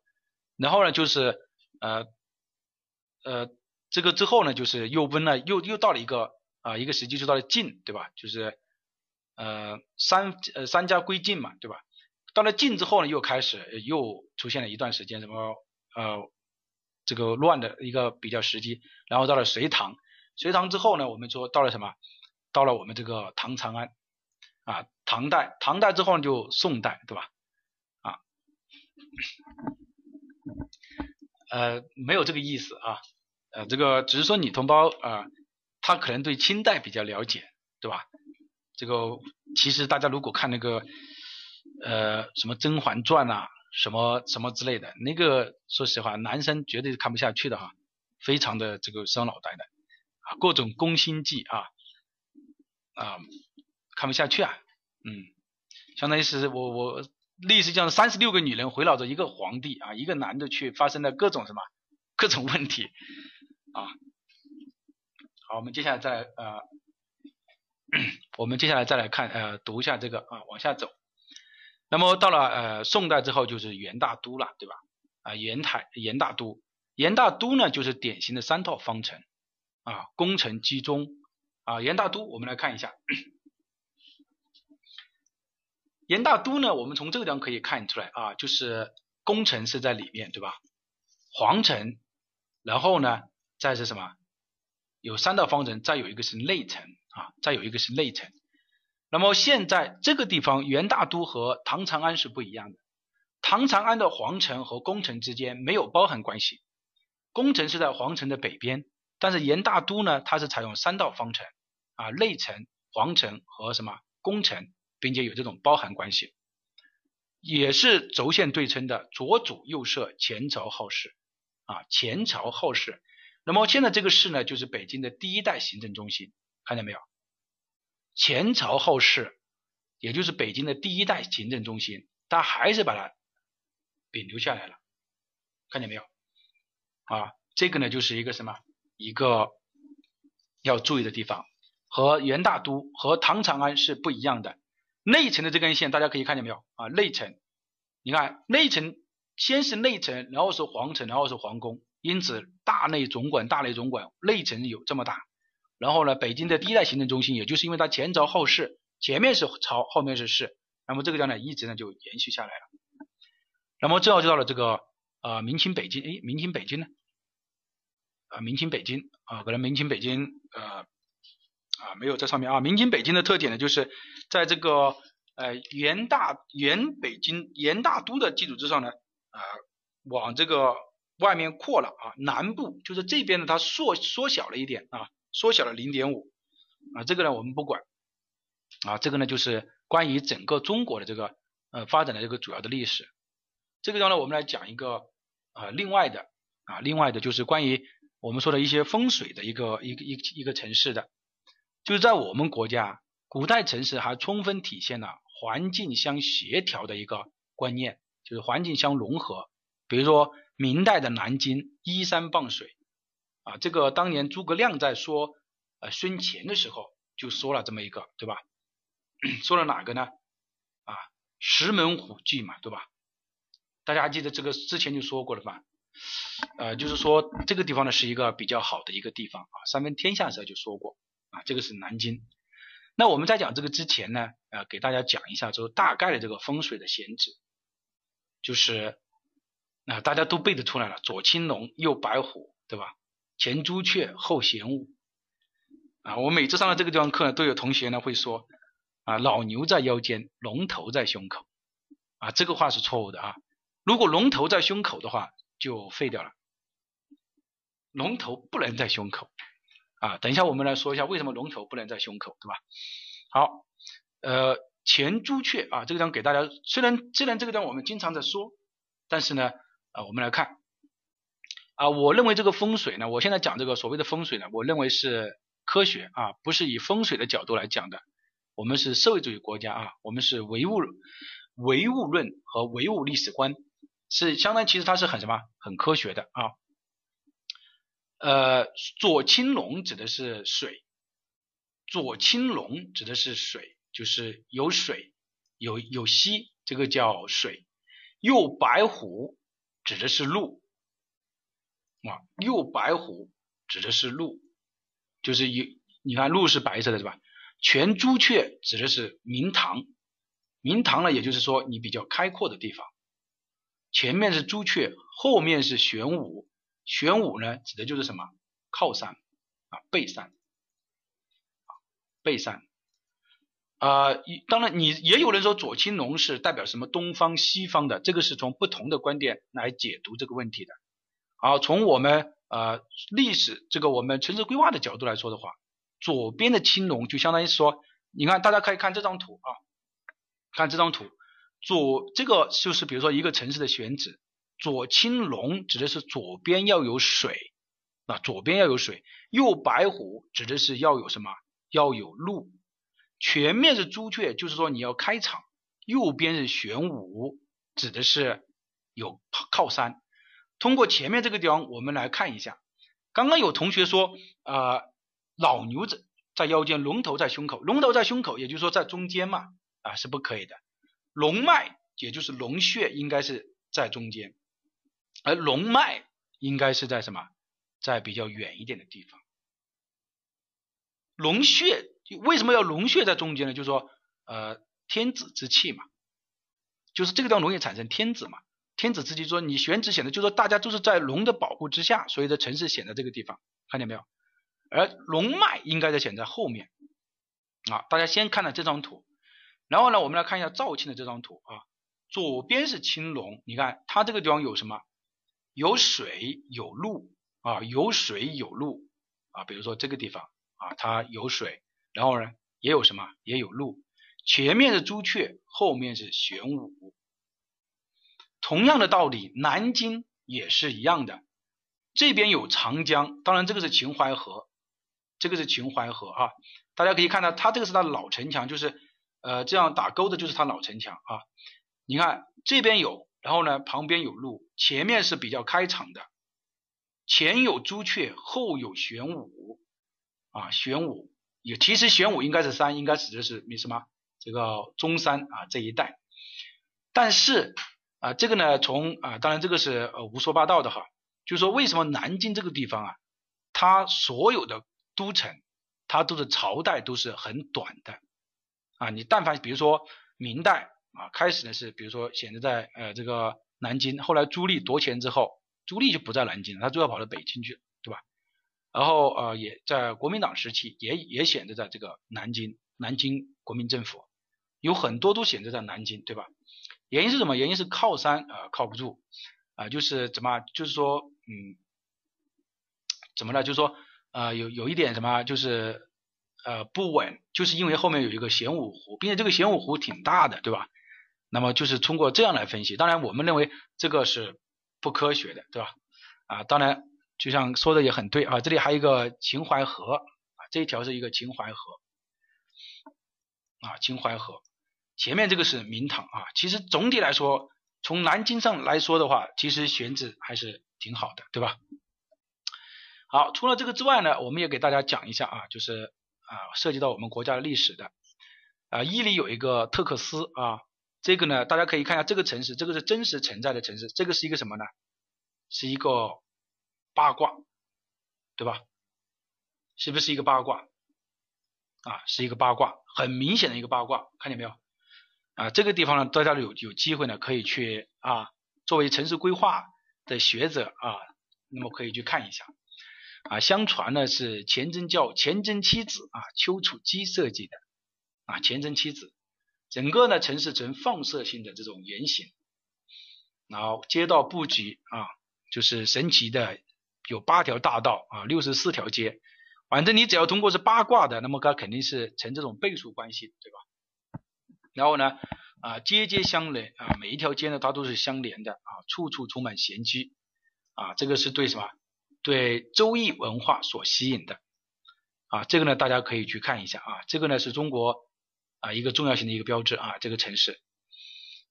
然后呢，就是呃呃，这个之后呢，就是又分了，又又到了一个啊一个时期，就到了晋，对吧？就是呃三呃三家归晋嘛，对吧？到了晋之后呢，又开始又出现了一段时间什么呃。这个乱的一个比较时机，然后到了隋唐，隋唐之后呢，我们说到了什么？到了我们这个唐长安啊，唐代，唐代之后呢就宋代，对吧？啊，呃，没有这个意思啊，呃，这个只是说你同胞啊，他可能对清代比较了解，对吧？这个其实大家如果看那个呃什么《甄嬛传》呐。什么什么之类的，那个说实话，男生绝对是看不下去的哈，非常的这个伤脑袋的啊，各种宫心计啊啊，看不下去啊，嗯，相当于是我我历史上三十六个女人围绕着一个皇帝啊，一个男的去发生了各种什么各种问题啊。好，我们接下来再呃，我们接下来再来看呃，读一下这个啊，往下走。那么到了呃宋代之后就是元大都了，对吧？啊，元台元大都，元大都呢就是典型的三套方程啊，工程集中啊，元大都我们来看一下。元大都呢，我们从这个地方可以看出来啊，就是宫城是在里面，对吧？皇城，然后呢，再是什么？有三道方城，再有一个是内城啊，再有一个是内城。那么现在这个地方元大都和唐长安是不一样的。唐长安的皇城和宫城之间没有包含关系，宫城是在皇城的北边，但是元大都呢，它是采用三道方城啊，内城、皇城和什么宫城。并且有这种包含关系，也是轴线对称的左主右摄前朝后市啊，前朝后市。那么现在这个市呢，就是北京的第一代行政中心，看见没有？前朝后市，也就是北京的第一代行政中心，它还是把它保留下来了，看见没有？啊，这个呢就是一个什么？一个要注意的地方，和元大都和唐长安是不一样的。内城的这根线，大家可以看见没有啊？内城，你看内城先是内城，然后是皇城，然后是皇宫，因此大内总管，大内总管，内城有这么大。然后呢，北京的第一代行政中心，也就是因为它前朝后市，前面是朝，后面是市，那么这个样呢，一直呢就延续下来了。那么最后就到了这个啊，明清北京，哎，明清北京呢？啊，明清北京啊，可能明清北京呃。啊，没有在上面啊。明清北京的特点呢，就是在这个呃元大元北京元大都的基础之上呢，啊往这个外面扩了啊。南部就是这边呢，它缩缩小了一点啊，缩小了零点五啊。这个呢我们不管啊，这个呢就是关于整个中国的这个呃发展的这个主要的历史。这个地方呢，我们来讲一个啊另外的啊另外的就是关于我们说的一些风水的一个一个一一个城市的。就是在我们国家，古代城市还充分体现了环境相协调的一个观念，就是环境相融合。比如说明代的南京依山傍水，啊，这个当年诸葛亮在说呃孙乾的时候就说了这么一个，对吧？说了哪个呢？啊，石门虎踞嘛，对吧？大家还记得这个之前就说过了吧？呃，就是说这个地方呢是一个比较好的一个地方啊，三分天下时候就说过。啊，这个是南京。那我们在讲这个之前呢，呃，给大家讲一下，就大概的这个风水的选址，就是啊，大家都背得出来了，左青龙，右白虎，对吧？前朱雀，后玄武。啊，我每次上了这个地方课呢，都有同学呢会说，啊，老牛在腰间，龙头在胸口。啊，这个话是错误的啊。如果龙头在胸口的话，就废掉了。龙头不能在胸口。啊，等一下，我们来说一下为什么龙头不能在胸口，对吧？好，呃，前朱雀啊，这个地方给大家，虽然虽然这个地方我们经常在说，但是呢，啊，我们来看，啊，我认为这个风水呢，我现在讲这个所谓的风水呢，我认为是科学啊，不是以风水的角度来讲的。我们是社会主义国家啊，我们是唯物唯物论和唯物历史观，是相当其实它是很什么很科学的啊。呃，左青龙指的是水，左青龙指的是水，就是有水，有有溪，这个叫水。右白虎指的是路，啊，右白虎指的是路，就是有，你看路是白色的，是吧？全朱雀指的是明堂，明堂呢，也就是说你比较开阔的地方。前面是朱雀，后面是玄武。玄武呢，指的就是什么靠山啊，背山啊，背山啊。当然，你也有人说左青龙是代表什么东方、西方的，这个是从不同的观点来解读这个问题的。好，从我们呃历史这个我们城市规划的角度来说的话，左边的青龙就相当于说，你看大家可以看这张图啊，看这张图，左这个就是比如说一个城市的选址。左青龙指的是左边要有水，啊，左边要有水。右白虎指的是要有什么？要有路。前面是朱雀，就是说你要开场，右边是玄武，指的是有靠山。通过前面这个地方，我们来看一下。刚刚有同学说，呃，老牛子在腰间，龙头在胸口，龙头在胸口，也就是说在中间嘛，啊是不可以的。龙脉也就是龙穴应该是在中间，而龙脉应该是在什么？在比较远一点的地方。龙穴为什么要龙穴在中间呢？就是说，呃，天子之气嘛，就是这个地方容易产生天子嘛。天子之气说你选址显得，就是说大家都是在龙的保护之下，所以的城市显在这个地方看见没有？而龙脉应该在显在后面啊。大家先看了这张图，然后呢，我们来看一下赵庆的这张图啊。左边是青龙，你看它这个地方有什么？有水有路啊，有水有路啊。比如说这个地方啊，它有水，然后呢也有什么？也有路。前面是朱雀，后面是玄武。同样的道理，南京也是一样的。这边有长江，当然这个是秦淮河，这个是秦淮河啊。大家可以看到，它这个是它老城墙，就是呃这样打勾的，就是它老城墙啊。你看这边有，然后呢旁边有路，前面是比较开敞的，前有朱雀，后有玄武啊。玄武也其实玄武应该是山，应该指的是什么？这个中山啊这一带，但是。啊，这个呢，从啊，当然这个是呃胡说八道的哈，就是说为什么南京这个地方啊，它所有的都城，它都是朝代都是很短的啊，你但凡比如说明代啊，开始呢是比如说显得在呃这个南京，后来朱棣夺权之后，朱棣就不在南京了，他最后跑到北京去了，然后呃也在国民党时期也也显得在这个南京，南京国民政府有很多都显得在南京，对吧？原因是什么？原因是靠山啊靠不住啊，就是怎么，就是说，嗯，怎么了？就是说，呃，有有一点什么，就是呃不稳，就是因为后面有一个玄武湖，并且这个玄武湖挺大的，对吧？那么就是通过这样来分析，当然我们认为这个是不科学的，对吧？啊，当然就像说的也很对啊，这里还有一个秦淮河啊，这一条是一个秦淮河啊，秦淮河。前面这个是明堂啊，其实总体来说，从南京上来说的话，其实选址还是挺好的，对吧？好，除了这个之外呢，我们也给大家讲一下啊，就是啊，涉及到我们国家的历史的啊，伊犁有一个特克斯啊，这个呢，大家可以看一下这个城市，这个是真实存在的城市，这个是一个什么呢？是一个八卦，对吧？是不是一个八卦？啊，是一个八卦，很明显的一个八卦，看见没有？啊，这个地方呢，大家有有机会呢，可以去啊，作为城市规划的学者啊，那么可以去看一下啊。相传呢是钱真教钱真七子啊，丘处机设计的啊，钱真七子，整个呢城市呈放射性的这种圆形，然后街道布局啊，就是神奇的有八条大道啊，六十四条街，反正你只要通过是八卦的，那么它肯定是成这种倍数关系，对吧？然后呢，啊，街街相连啊，每一条街呢，它都是相连的啊，处处充满玄机啊，这个是对什么？对周易文化所吸引的啊，这个呢，大家可以去看一下啊，这个呢是中国啊一个重要性的一个标志啊，这个城市，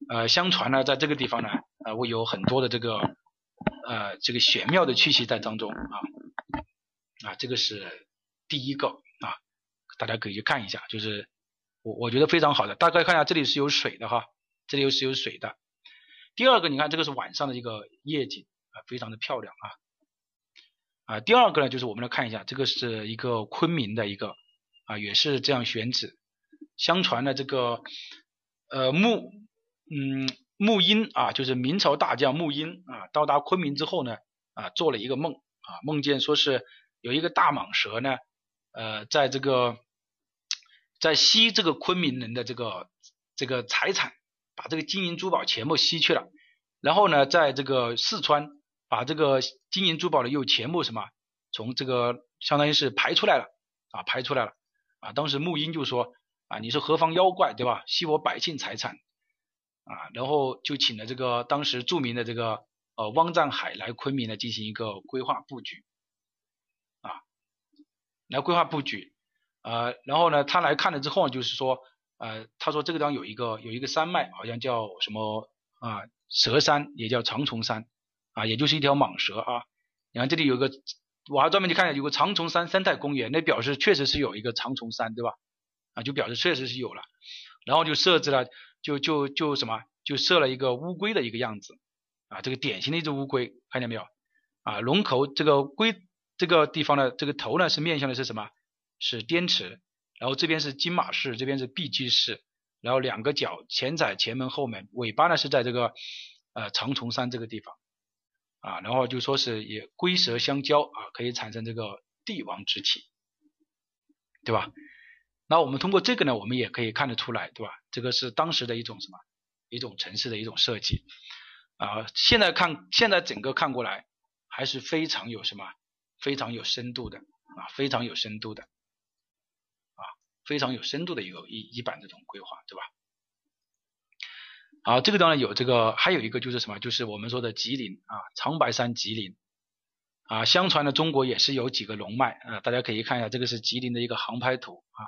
呃，相传呢，在这个地方呢，啊，会有很多的这个呃这个玄妙的气息在当中啊，啊，这个是第一个啊，大家可以去看一下，就是。我我觉得非常好的，大概看一下，这里是有水的哈，这里又是有水的。第二个，你看这个是晚上的一个夜景啊，非常的漂亮啊啊。第二个呢，就是我们来看一下，这个是一个昆明的一个啊，也是这样选址。相传呢，这个呃木嗯穆英啊，就是明朝大将穆英啊，到达昆明之后呢啊，做了一个梦啊，梦见说是有一个大蟒蛇呢呃，在这个。在吸这个昆明人的这个这个财产，把这个金银珠宝全部吸去了，然后呢，在这个四川把这个金银珠宝呢又全部什么从这个相当于是排出来了啊，排出来了啊。当时穆英就说啊，你是何方妖怪对吧？吸我百姓财产啊，然后就请了这个当时著名的这个呃汪占海来昆明呢进行一个规划布局啊，来规划布局。呃，然后呢，他来看了之后，就是说，呃，他说这个地方有一个有一个山脉，好像叫什么啊蛇山，也叫长虫山啊，也就是一条蟒蛇啊。你看这里有个，我还专门去看一下，有个长虫山生态公园，那表示确实是有一个长虫山，对吧？啊，就表示确实是有了，然后就设置了，就就就什么，就设了一个乌龟的一个样子啊，这个典型的一只乌龟，看见没有？啊，龙头这个龟这个地方的这个头呢是面向的是什么？是滇池，然后这边是金马市，这边是碧鸡市，然后两个角前窄前门后门，尾巴呢是在这个呃长虫山这个地方。啊，然后就说是也龟蛇相交啊，可以产生这个帝王之气，对吧？那我们通过这个呢，我们也可以看得出来，对吧？这个是当时的一种什么？一种城市的一种设计啊。现在看，现在整个看过来，还是非常有什么？非常有深度的啊，非常有深度的啊，非常有深度的一个一一版这种规划，对吧？好，这个当然有这个，还有一个就是什么？就是我们说的吉林啊，长白山吉林啊。相传呢，中国也是有几个龙脉啊，大家可以看一下，这个是吉林的一个航拍图啊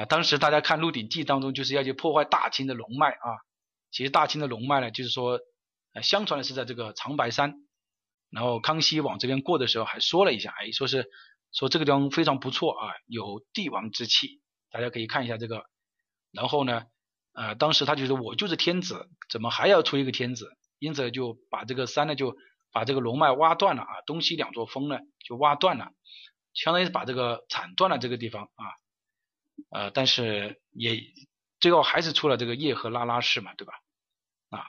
啊。当时大家看《鹿鼎记》当中，就是要去破坏大清的龙脉啊。其实大清的龙脉呢，就是说，呃，相传是在这个长白山。然后康熙往这边过的时候，还说了一下，哎，说是说这个地方非常不错啊，有帝王之气。大家可以看一下这个，然后呢？呃，当时他就说我就是天子，怎么还要出一个天子？因此就把这个山呢，就把这个龙脉挖断了啊，东西两座峰呢就挖断了，相当于是把这个铲断了这个地方啊。呃，但是也最后还是出了这个叶赫那拉氏嘛，对吧？啊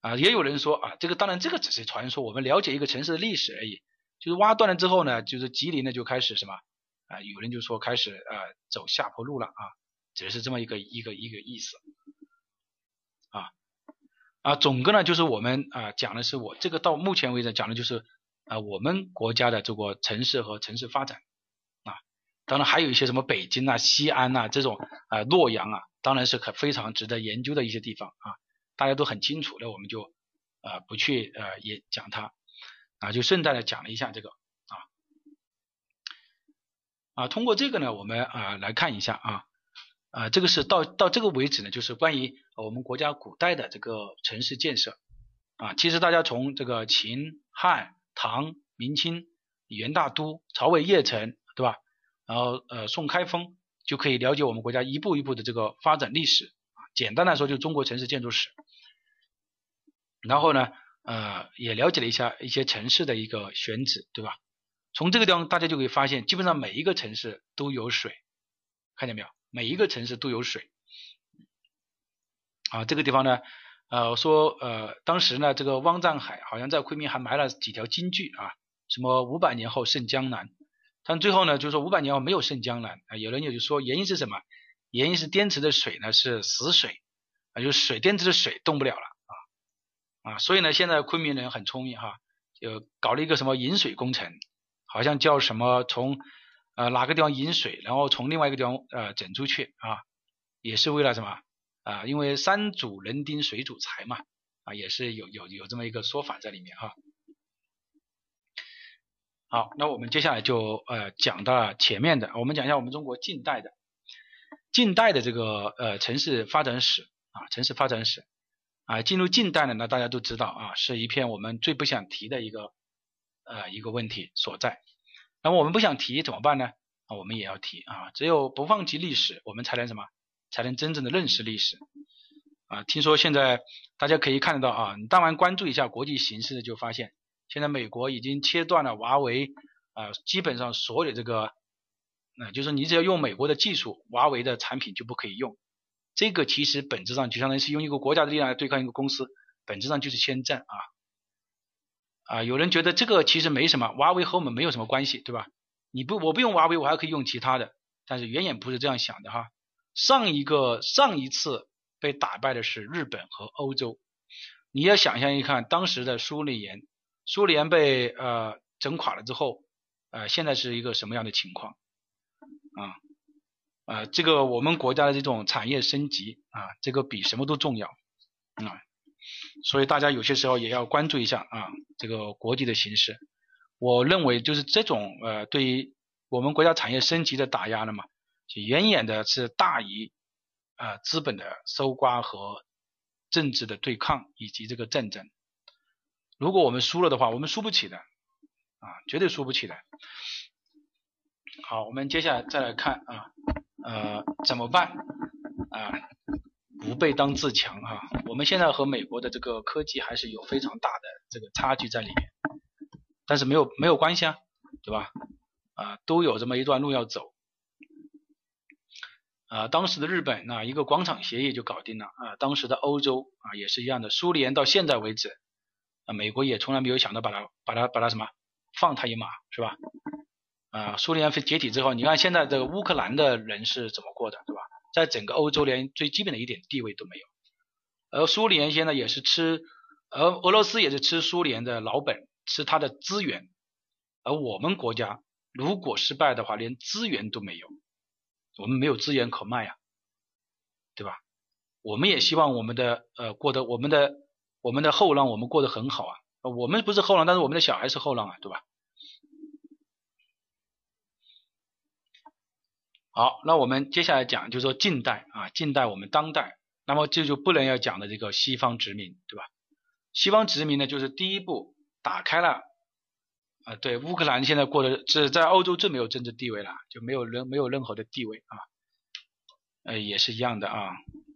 啊，也有人说啊，这个当然这个只是传说，我们了解一个城市的历史而已。就是挖断了之后呢，就是吉林呢就开始什么啊？有人就说开始啊走下坡路了啊，只是这么一个一个一个意思。啊，总个呢就是我们啊讲的是我这个到目前为止讲的就是啊我们国家的这个城市和城市发展啊，当然还有一些什么北京啊、西安啊这种啊洛阳啊，当然是可非常值得研究的一些地方啊，大家都很清楚，那我们就啊不去呃也讲它啊，就顺带的讲了一下这个啊啊，通过这个呢，我们啊来看一下啊。啊，这个是到到这个为止呢，就是关于我们国家古代的这个城市建设啊。其实大家从这个秦汉唐明清元大都曹魏邺城，对吧？然后呃宋开封就可以了解我们国家一步一步的这个发展历史啊。简单来说，就中国城市建筑史。然后呢，呃，也了解了一下一些城市的一个选址，对吧？从这个地方大家就可以发现，基本上每一个城市都有水，看见没有？每一个城市都有水啊，这个地方呢，呃，说呃，当时呢，这个汪藏海好像在昆明还埋了几条金句啊，什么五百年后胜江南，但最后呢，就是说五百年后没有胜江南啊，有人也就说原因是什么？原因是滇池的水呢是死水啊，就是水滇池的水动不了了啊啊，所以呢，现在昆明人很聪明哈，就搞了一个什么引水工程，好像叫什么从。呃，哪个地方引水，然后从另外一个地方呃整出去啊，也是为了什么啊？因为山主人丁，水主财嘛啊，也是有有有这么一个说法在里面哈。好，那我们接下来就呃讲到前面的，我们讲一下我们中国近代的近代的这个呃城市发展史啊，城市发展史啊，进入近代呢，那大家都知道啊，是一片我们最不想提的一个呃一个问题所在。那么我们不想提怎么办呢？啊，我们也要提啊，只有不放弃历史，我们才能什么？才能真正的认识历史啊。听说现在大家可以看得到啊，你当然关注一下国际形势，就发现现在美国已经切断了华为啊，基本上所有这个，那就是你只要用美国的技术，华为的产品就不可以用。这个其实本质上就相当于是用一个国家的力量来对抗一个公司，本质上就是先占啊。啊，有人觉得这个其实没什么，华为和我们没有什么关系，对吧？你不，我不用华为，我还可以用其他的。但是远远不是这样想的哈。上一个上一次被打败的是日本和欧洲。你要想象一看，当时的苏联，苏联被呃整垮了之后，呃，现在是一个什么样的情况？啊啊，这个我们国家的这种产业升级啊，这个比什么都重要啊。所以大家有些时候也要关注一下啊，这个国际的形势。我认为就是这种呃，对于我们国家产业升级的打压了嘛，就远远的是大于啊资本的搜刮和政治的对抗以及这个战争。如果我们输了的话，我们输不起的啊，绝对输不起的。好，我们接下来再来看啊，呃，怎么办啊？不被当自强哈。我们现在和美国的这个科技还是有非常大的这个差距在里面，但是没有没有关系啊，对吧？啊，都有这么一段路要走。啊，当时的日本啊，一个广场协议就搞定了啊。当时的欧洲啊，也是一样的。苏联到现在为止啊，美国也从来没有想到把它把它把它什么放他一马，是吧？啊，苏联解体之后，你看现在这个乌克兰的人是怎么过的，对吧？在整个欧洲连最基本的一点地位都没有。而苏联现在也是吃，而俄罗斯也是吃苏联的老本，吃他的资源。而我们国家如果失败的话，连资源都没有，我们没有资源可卖呀，对吧？我们也希望我们的呃过得我们的我们的后浪我们过得很好啊，我们不是后浪，但是我们的小孩是后浪啊，对吧？好，那我们接下来讲，就是说近代啊，近代我们当代，那么这就不能要讲的这个西方殖民，对吧？西方殖民呢，就是第一步打开了啊，对，乌克兰现在过的是在欧洲最没有政治地位了，就没有人没有任何的地位啊，呃，也是一样的啊，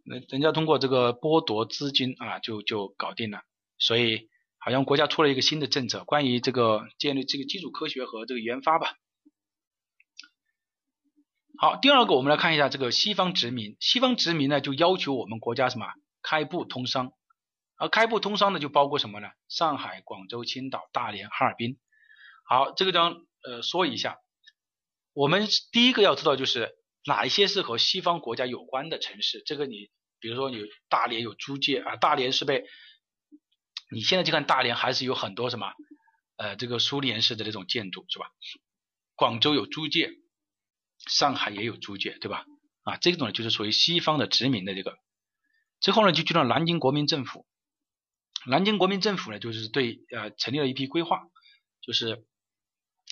那人家通过这个剥夺资金啊，就就搞定了，所以好像国家出了一个新的政策，关于这个建立这个基础科学和这个研发吧。好，第二个我们来看一下这个西方殖民。西方殖民呢，就要求我们国家什么开埠通商，而开埠通商呢，就包括什么呢？上海、广州、青岛、大连、哈尔滨。好，这个地方呃说一下，我们第一个要知道就是哪一些是和西方国家有关的城市。这个你比如说你大连有租界啊，大连是被你现在去看大连还是有很多什么呃这个苏联式的这种建筑是吧？广州有租界。上海也有租界，对吧？啊，这种呢就是属于西方的殖民的这个。之后呢就去了南京国民政府。南京国民政府呢就是对呃成立了一批规划，就是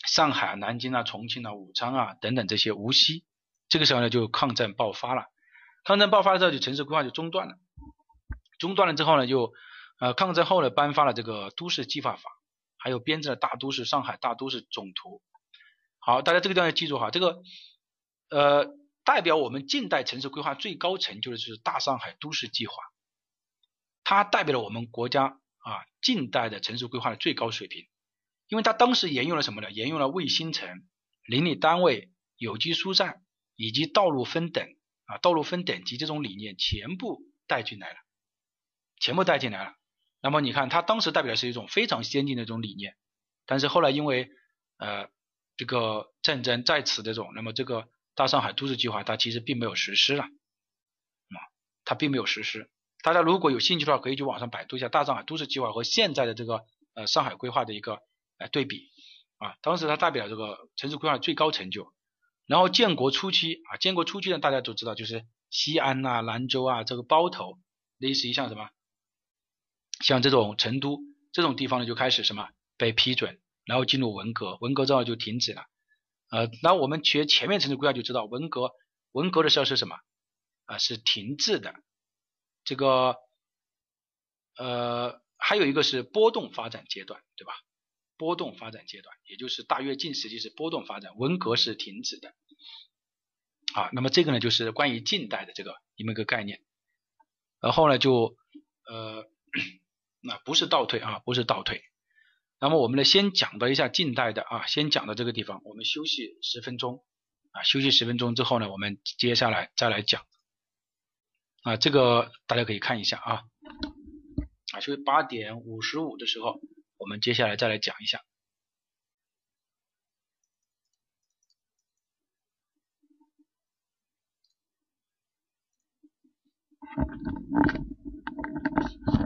上海、南京啊、重庆啊、武昌啊等等这些无锡。这个时候呢就抗战爆发了，抗战爆发了之后就城市规划就中断了。中断了之后呢就呃抗战后呢颁发了这个都市计划法，还有编制了大都市上海大都市总图。好，大家这个地方要记住哈，这个。呃，代表我们近代城市规划最高成就的就是大上海都市计划，它代表了我们国家啊近代的城市规划的最高水平，因为它当时沿用了什么呢？沿用了卫星城、邻里单位、有机疏散以及道路分等啊道路分等级这种理念全部带进来了，全部带进来了。那么你看，它当时代表的是一种非常先进的一种理念，但是后来因为呃这个战争在此这种，那么这个。大上海都市计划，它其实并没有实施了，啊，它并没有实施。大家如果有兴趣的话，可以去网上百度一下大上海都市计划和现在的这个呃上海规划的一个呃对比，啊，当时它代表这个城市规划的最高成就。然后建国初期啊，建国初期呢，大家都知道就是西安呐、兰州啊这个包头，类似于像什么，像这种成都这种地方呢，就开始什么被批准，然后进入文革，文革之后就停止了。呃，那我们学前面城市规划就知道，文革文革的时候是什么？啊，是停滞的。这个呃，还有一个是波动发展阶段，对吧？波动发展阶段，也就是大跃进时期是波动发展，文革是停止的。啊，那么这个呢，就是关于近代的这个一个概念。然后呢，就呃，那不是倒退啊，不是倒退。那么我们呢，先讲到一下近代的啊，先讲到这个地方，我们休息十分钟啊，休息十分钟之后呢，我们接下来再来讲啊，这个大家可以看一下啊，啊，所以八点五十五的时候，我们接下来再来讲一下。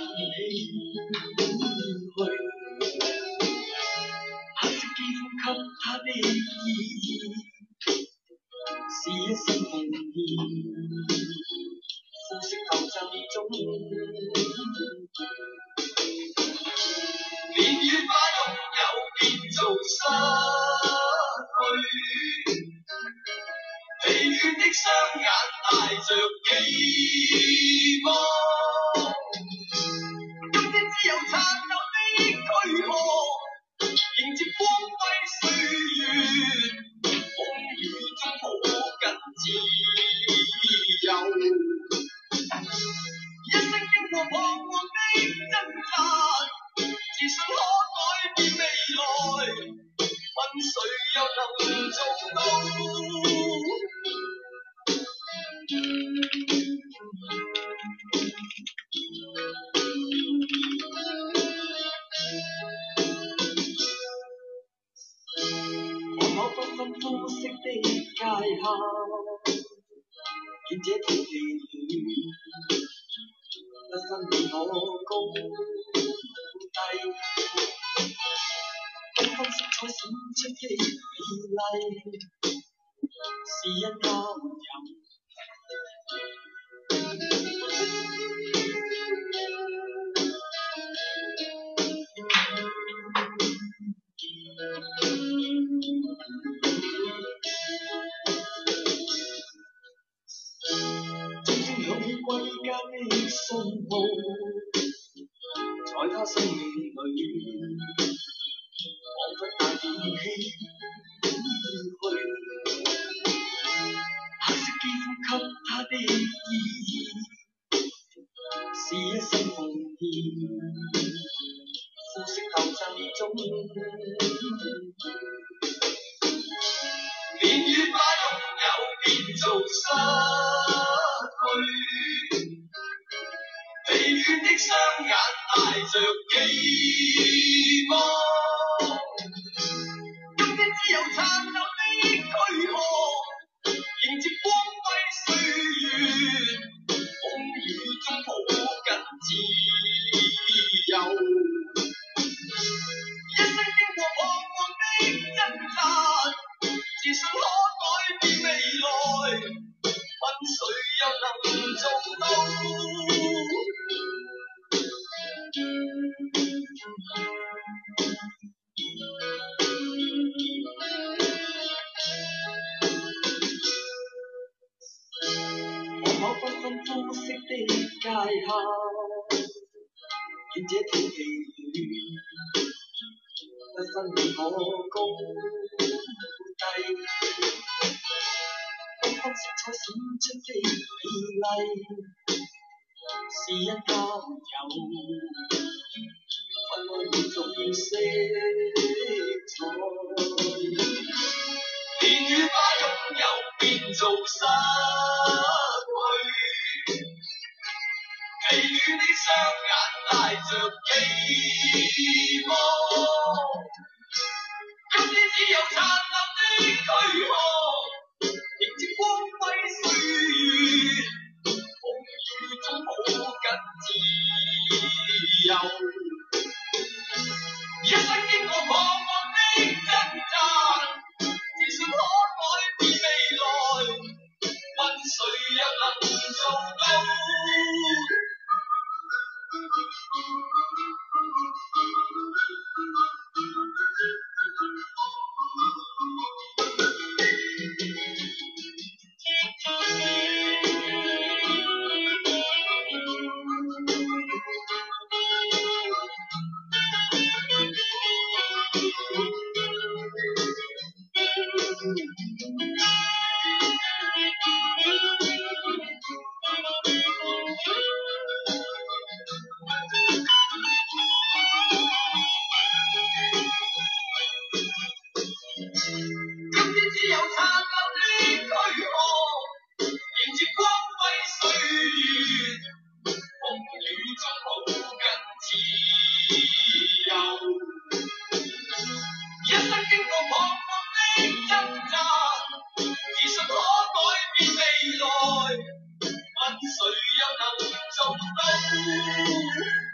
一生经过彷徨谁又能做到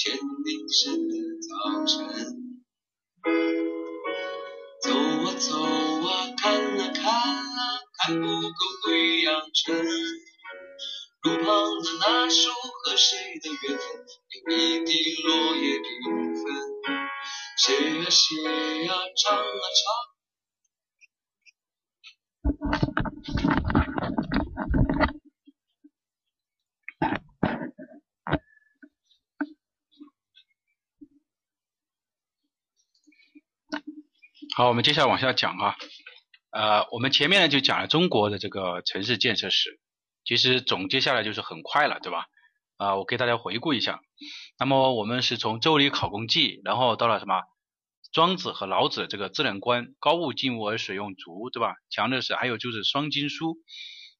千里深的早晨。走啊走啊，看啊看啊，看不够贵阳城。路旁的那树和谁的缘分，有一地落叶缤纷。写呀写呀，唱啊唱。好，我们接下来往下讲啊，呃，我们前面呢就讲了中国的这个城市建设史，其实总结下来就是很快了，对吧？啊，我给大家回顾一下。那么我们是从《周礼考工记》，然后到了什么？庄子和老子这个自然观，高物静物而水用足，对吧？强的是还有就是双经书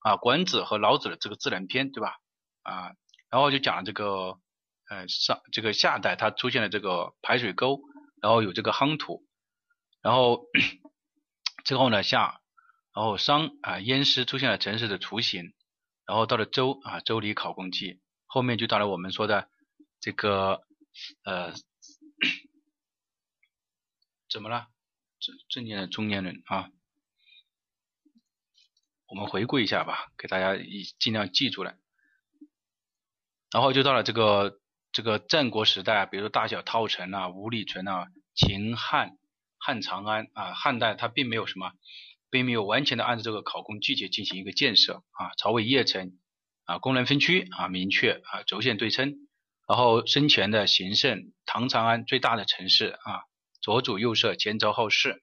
啊，管子和老子的这个自然篇，对吧？啊，然后就讲了这个，呃，上这个夏代它出现了这个排水沟，然后有这个夯土。然后 之后呢，夏，然后商啊，燕师出现了城市的雏形，然后到了周啊，周礼考公记，后面就到了我们说的这个呃，怎么了？正正年人、中年人啊，我们回顾一下吧，给大家一尽量记住了。然后就到了这个这个战国时代，比如说大小套城啊、五里存啊、秦汉。汉长安啊，汉代它并没有什么，并没有完全的按照这个考工季节进行一个建设啊，朝为邺城啊，功能分区啊，明确啊，轴线对称，然后生前的形胜，唐长安最大的城市啊，左主右舍，前朝后市，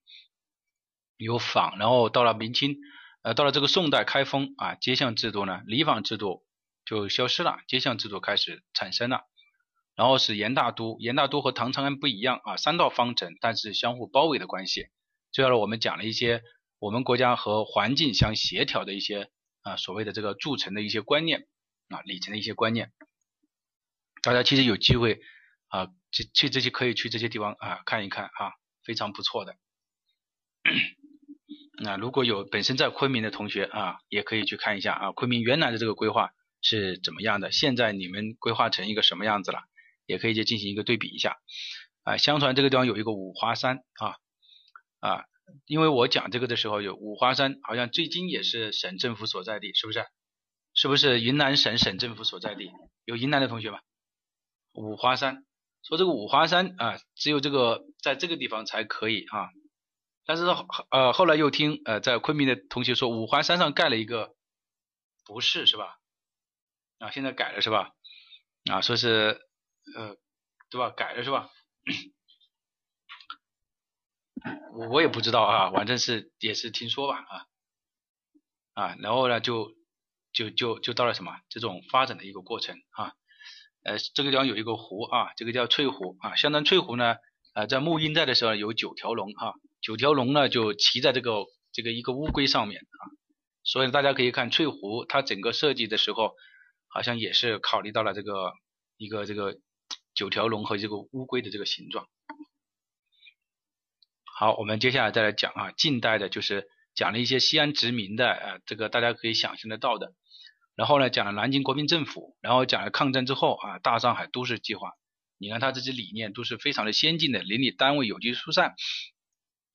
有坊，然后到了明清，呃，到了这个宋代开封啊，街巷制度呢，里坊制度就消失了，街巷制度开始产生了。然后是元大都，元大都和唐长安不一样啊，三道方程，但是相互包围的关系。最后呢，我们讲了一些我们国家和环境相协调的一些啊所谓的这个筑城的一些观念啊里程的一些观念。大家其实有机会啊去去这些可以去这些地方啊看一看啊，非常不错的。那如果有本身在昆明的同学啊，也可以去看一下啊，昆明原来的这个规划是怎么样的，现在你们规划成一个什么样子了？也可以就进行一个对比一下啊，相传这个地方有一个五华山啊啊，因为我讲这个的时候有五华山，好像最近也是省政府所在地，是不是？是不是云南省省政府所在地？有云南的同学吗？五华山，说这个五华山啊，只有这个在这个地方才可以啊，但是呃后来又听呃在昆明的同学说五华山上盖了一个，不是是吧？啊，现在改了是吧？啊，说是。呃，对吧？改了是吧？我我也不知道啊，反正是也是听说吧啊啊，然后呢就就就就到了什么这种发展的一个过程啊。呃，这个地方有一个湖啊，这个叫翠湖啊。相当翠湖呢，呃，在木英在的时候有九条龙哈，九条龙呢就骑在这个这个一个乌龟上面啊。所以大家可以看翠湖，它整个设计的时候好像也是考虑到了这个一个这个。九条龙和这个乌龟的这个形状。好，我们接下来再来讲啊，近代的就是讲了一些西安殖民的，呃，这个大家可以想象得到的。然后呢，讲了南京国民政府，然后讲了抗战之后啊，大上海都市计划，你看他这些理念都是非常的先进的，邻里单位有机疏散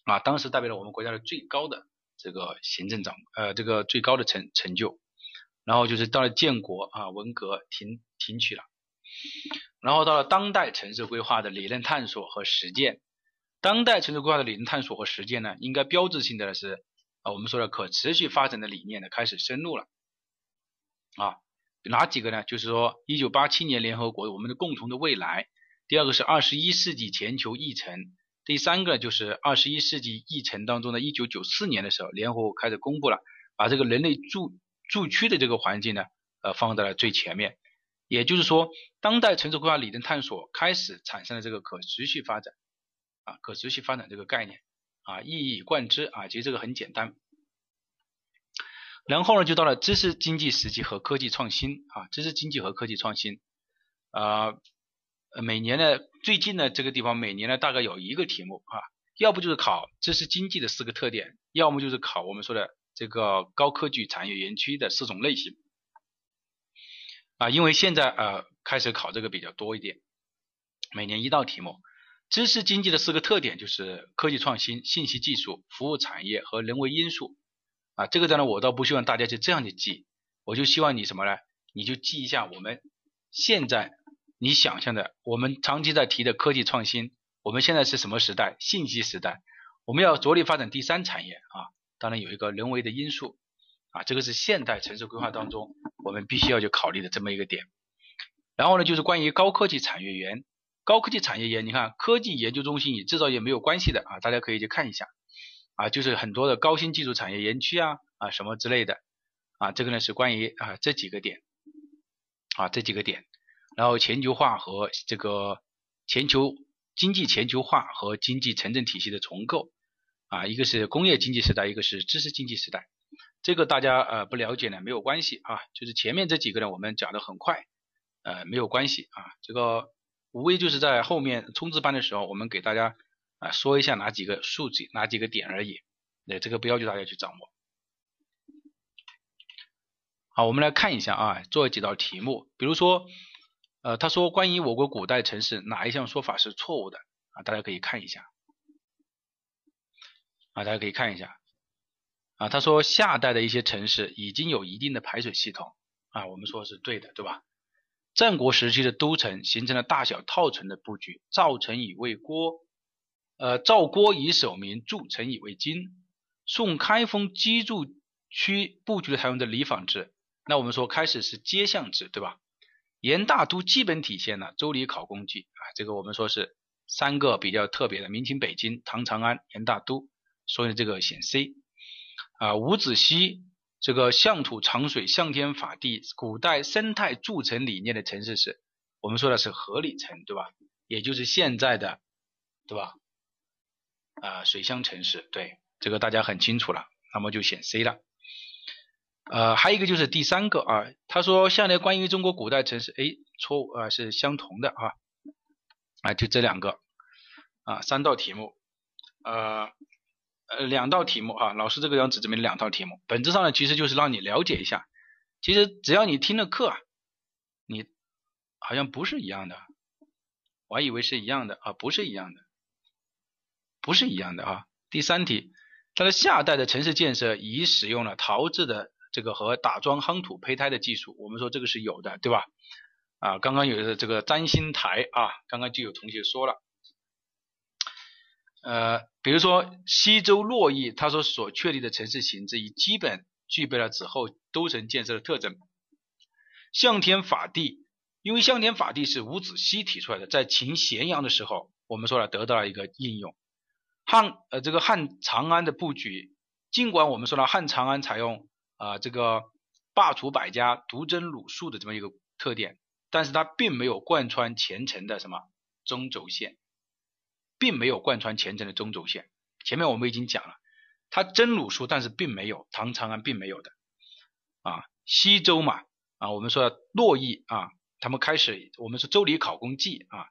啊，当时代表了我们国家的最高的这个行政长呃这个最高的成成就。然后就是到了建国啊，文革停停取了，然后到了当代城市规划的理论探索和实践。当代城市规划的理论探索和实践呢，应该标志性的是啊，我们说的可持续发展的理念呢开始深入了啊。哪几个呢？就是说，一九八七年联合国我们的共同的未来。第二个是二十一世纪全球议程。第三个就是二十一世纪议程当中的一九九四年的时候，联合国开始公布了，把这个人类住住区的这个环境呢，呃，放在了最前面。也就是说，当代城市规划理论探索开始产生了这个可持续发展啊，可持续发展这个概念啊，一以贯之啊，其实这个很简单。然后呢，就到了知识经济实际和科技创新啊，知识经济和科技创新啊，每年呢，最近呢这个地方每年呢大概有一个题目啊，要不就是考知识经济的四个特点，要么就是考我们说的。这个高科技产业园区的四种类型啊，因为现在呃开始考这个比较多一点，每年一道题目。知识经济的四个特点就是科技创新、信息技术、服务产业和人为因素啊。这个呢，我倒不希望大家就这样去记，我就希望你什么呢？你就记一下我们现在你想象的，我们长期在提的科技创新，我们现在是什么时代？信息时代，我们要着力发展第三产业啊。当然有一个人为的因素啊，这个是现代城市规划当中我们必须要去考虑的这么一个点。然后呢，就是关于高科技产业园，高科技产业园，你看科技研究中心与制造业没有关系的啊，大家可以去看一下啊，就是很多的高新技术产业园区啊啊什么之类的啊，这个呢是关于啊这几个点啊这几个点，然后全球化和这个全球经济全球化和经济城镇体系的重构。啊，一个是工业经济时代，一个是知识经济时代，这个大家呃不了解呢没有关系啊，就是前面这几个呢我们讲的很快，呃没有关系啊，这个无非就是在后面冲刺班的时候，我们给大家啊说一下哪几个数据哪几个点而已，那这个不要求大家去掌握。好，我们来看一下啊，做几道题目，比如说呃他说关于我国古代城市哪一项说法是错误的啊，大家可以看一下。啊，大家可以看一下，啊，他说夏代的一些城市已经有一定的排水系统，啊，我们说是对的，对吧？战国时期的都城形成了大小套城的布局，造城以为郭，呃，赵郭以守民，筑城以为京。宋开封居住区布局采用的里坊制，那我们说开始是街巷制，对吧？元大都基本体现了周礼考工具，啊，这个我们说是三个比较特别的：明清北京、唐长安、元大都。所以这个选 C 啊，伍子胥这个向土长水，向天法地，古代生态筑城理念的城市是，我们说的是合理城，对吧？也就是现在的，对吧？啊，水乡城市，对，这个大家很清楚了，那么就选 C 了。呃，还有一个就是第三个啊，他说下列关于中国古代城市，哎，错误啊，是相同的啊，啊，就这两个啊，三道题目，呃。呃，两道题目啊，老师这个样子这边两道题目，本质上呢，其实就是让你了解一下，其实只要你听了课，你好像不是一样的，我还以为是一样的啊，不是一样的，不是一样的啊。第三题，它的夏代的城市建设已使用了陶制的这个和打桩夯土胚胎的技术，我们说这个是有的，对吧？啊，刚刚有的这个占星台啊，刚刚就有同学说了。呃，比如说西周洛邑，他说所确立的城市形制已基本具备了此后都城建设的特征。向天法地，因为向天法地是伍子胥提出来的，在秦咸阳的时候，我们说了得到了一个应用。汉呃这个汉长安的布局，尽管我们说了汉长安采用啊这个罢黜百家，独尊儒术的这么一个特点，但是它并没有贯穿前程的什么中轴线。并没有贯穿前程的中轴线。前面我们已经讲了，它真鲁肃，但是并没有唐长安并没有的啊。西周嘛啊，我们说洛邑啊，他们开始我们说周礼考工记啊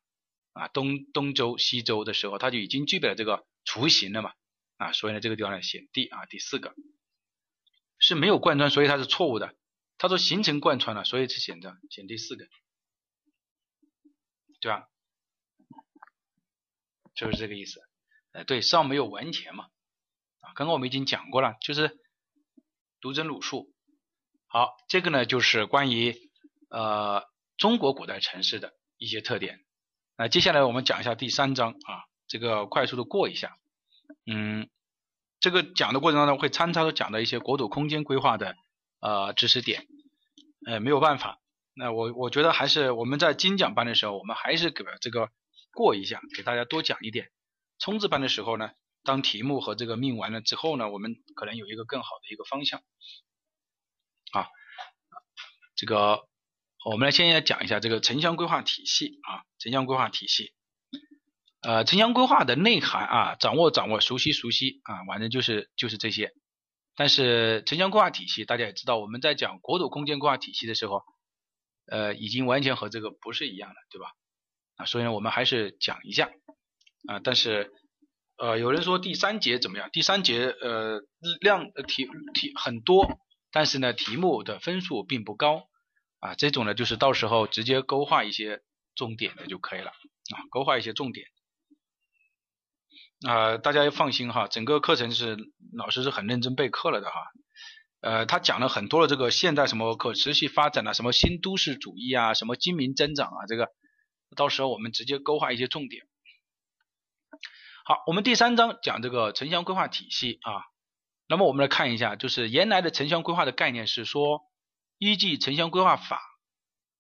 啊东东周西周的时候，他就已经具备了这个雏形了嘛啊，所以呢这个地方呢选 D 啊第四个是没有贯穿，所以它是错误的。他说形成贯穿了，所以是选的选第四个，对吧？就是这个意思。呃，对，上没有完全嘛。啊，刚刚我们已经讲过了，就是独尊儒术。好，这个呢就是关于呃中国古代城市的一些特点。那接下来我们讲一下第三章啊，这个快速的过一下。嗯，这个讲的过程当中会参差的讲到一些国土空间规划的呃知识点。呃，没有办法。那我我觉得还是我们在精讲班的时候，我们还是给这个过一下，给大家多讲一点。冲刺班的时候呢？当题目和这个命完了之后呢，我们可能有一个更好的一个方向。啊，这个我们来先来讲一下这个城乡规划体系啊，城乡规划体系。呃，城乡规划的内涵啊，掌握掌握，熟悉熟悉啊，反正就是就是这些。但是城乡规划体系大家也知道，我们在讲国土空间规划体系的时候，呃，已经完全和这个不是一样的，对吧？啊，所以呢，我们还是讲一下啊，但是。呃，有人说第三节怎么样？第三节呃量题题很多，但是呢题目的分数并不高啊。这种呢就是到时候直接勾画一些重点的就可以了啊，勾画一些重点啊。大家要放心哈，整个课程是老师是很认真备课了的哈。呃，他讲了很多的这个现代什么可持续发展啊，什么新都市主义啊，什么精明增长啊，这个到时候我们直接勾画一些重点。好，我们第三章讲这个城乡规划体系啊，那么我们来看一下，就是原来的城乡规划的概念是说，依据城乡规划法，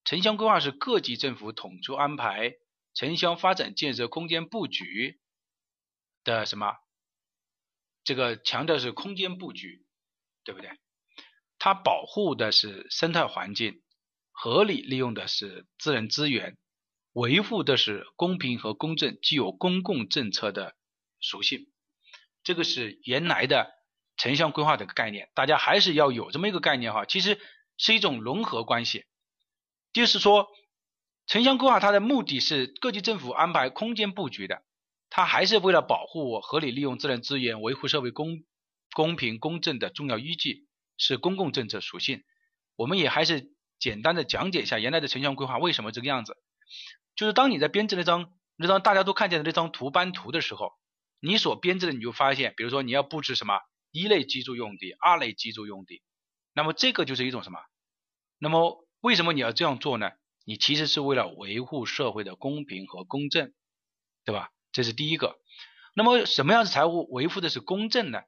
城乡规划是各级政府统筹安排城乡发展建设空间布局的什么？这个强调是空间布局，对不对？它保护的是生态环境，合理利用的是自然资源，维护的是公平和公正，具有公共政策的。属性，这个是原来的城乡规划的概念，大家还是要有这么一个概念哈。其实是一种融合关系，就是说城乡规划它的目的是各级政府安排空间布局的，它还是为了保护我合理利用自然资源，维护社会公公平公正的重要依据，是公共政策属性。我们也还是简单的讲解一下原来的城乡规划为什么这个样子，就是当你在编制那张那张大家都看见的那张图班图的时候。你所编制的，你就发现，比如说你要布置什么一类居住用地、二类居住用地，那么这个就是一种什么？那么为什么你要这样做呢？你其实是为了维护社会的公平和公正，对吧？这是第一个。那么什么样的财务维护的是公正呢？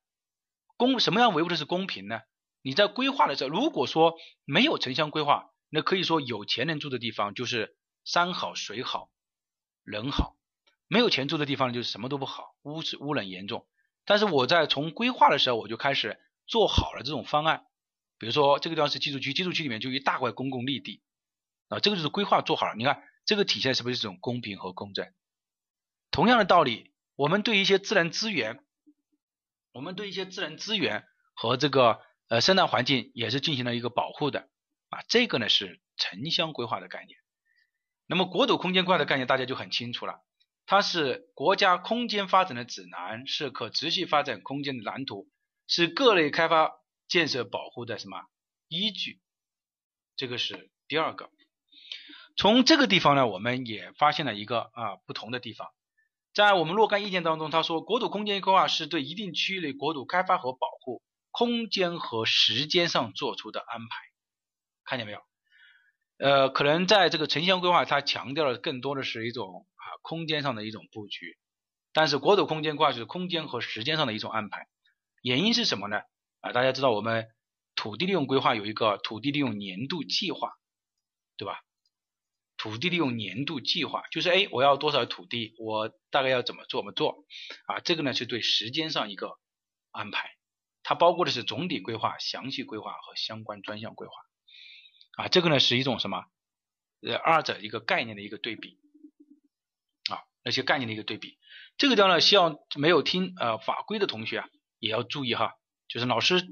公什么样维护的是公平呢？你在规划的时候，如果说没有城乡规划，那可以说有钱人住的地方就是山好水好人好。没有钱住的地方就是什么都不好，污是污染严重。但是我在从规划的时候，我就开始做好了这种方案。比如说这个地方是居住区，居住区里面就一大块公共绿地啊，这个就是规划做好了。你看这个体现是不是这种公平和公正？同样的道理，我们对一些自然资源，我们对一些自然资源和这个呃生态环境也是进行了一个保护的啊。这个呢是城乡规划的概念。那么国土空间规划的概念大家就很清楚了。它是国家空间发展的指南，是可持续发展空间的蓝图，是各类开发建设保护的什么依据？这个是第二个。从这个地方呢，我们也发现了一个啊不同的地方，在我们若干意见当中，他说国土空间规划是对一定区域内国土开发和保护空间和时间上做出的安排，看见没有？呃，可能在这个城乡规划，它强调的更多的是一种啊。空间上的一种布局，但是国土空间规划是空间和时间上的一种安排。原因是什么呢？啊，大家知道我们土地利用规划有一个土地利用年度计划，对吧？土地利用年度计划就是哎，我要多少土地，我大概要怎么做怎么做啊？这个呢是对时间上一个安排，它包括的是总体规划、详细规划和相关专项规划啊。这个呢是一种什么？呃，二者一个概念的一个对比。啊那些概念的一个对比，这个地方呢，希望没有听呃法规的同学啊也要注意哈，就是老师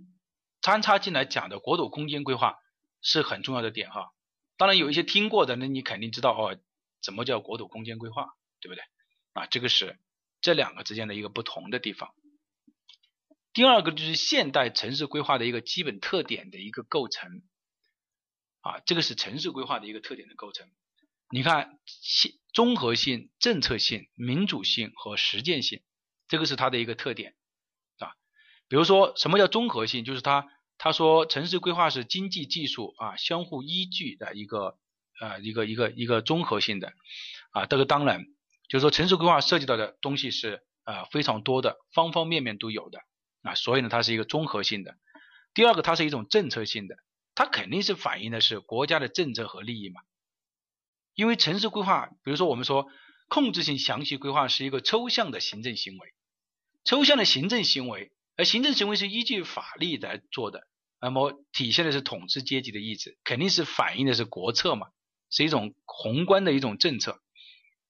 参插进来讲的国土空间规划是很重要的点哈。当然有一些听过的，那你肯定知道哦，怎么叫国土空间规划，对不对？啊，这个是这两个之间的一个不同的地方。第二个就是现代城市规划的一个基本特点的一个构成，啊，这个是城市规划的一个特点的构成。你看性。综合性、政策性、民主性和实践性，这个是它的一个特点啊。比如说，什么叫综合性？就是它他说城市规划是经济技术啊相互依据的一个呃一个一个一个综合性的啊。这个当然就是说城市规划涉及到的东西是啊非常多的，方方面面都有的啊，所以呢它是一个综合性的。第二个，它是一种政策性的，它肯定是反映的是国家的政策和利益嘛。因为城市规划，比如说我们说控制性详细规划是一个抽象的行政行为，抽象的行政行为，而行政行为是依据法律来做的，那么体现的是统治阶级的意志，肯定是反映的是国策嘛，是一种宏观的一种政策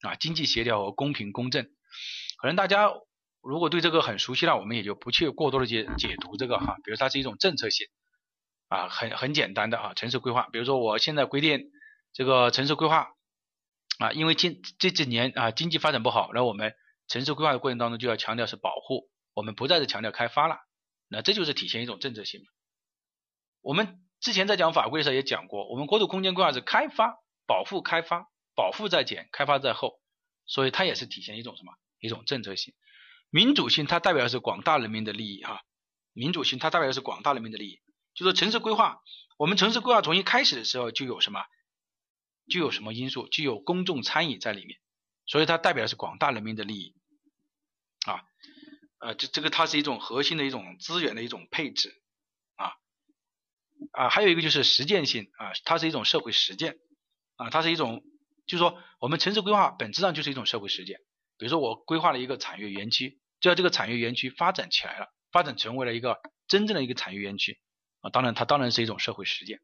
啊，经济协调和公平公正。可能大家如果对这个很熟悉了，我们也就不去过多的解解读这个哈，比如它是一种政策性啊，很很简单的啊，城市规划，比如说我现在规定这个城市规划。啊，因为经这几年啊经济发展不好，然后我们城市规划的过程当中就要强调是保护，我们不再是强调开发了，那这就是体现一种政策性。我们之前在讲法规的时候也讲过，我们国土空间规划是开发、保护、开发、保护在前，开发在后，所以它也是体现一种什么？一种政策性。民主性它代表的是广大人民的利益哈，民主性它代表的是广大人民的利益，就说城市规划，我们城市规划从一开始的时候就有什么？就有什么因素？就有公众参与在里面，所以它代表的是广大人民的利益啊，呃，这这个它是一种核心的一种资源的一种配置啊啊，还有一个就是实践性啊，它是一种社会实践啊，它是一种，就是说我们城市规划本质上就是一种社会实践。比如说我规划了一个产业园区，只要这个产业园区发展起来了，发展成为了一个真正的一个产业园区啊，当然它当然是一种社会实践。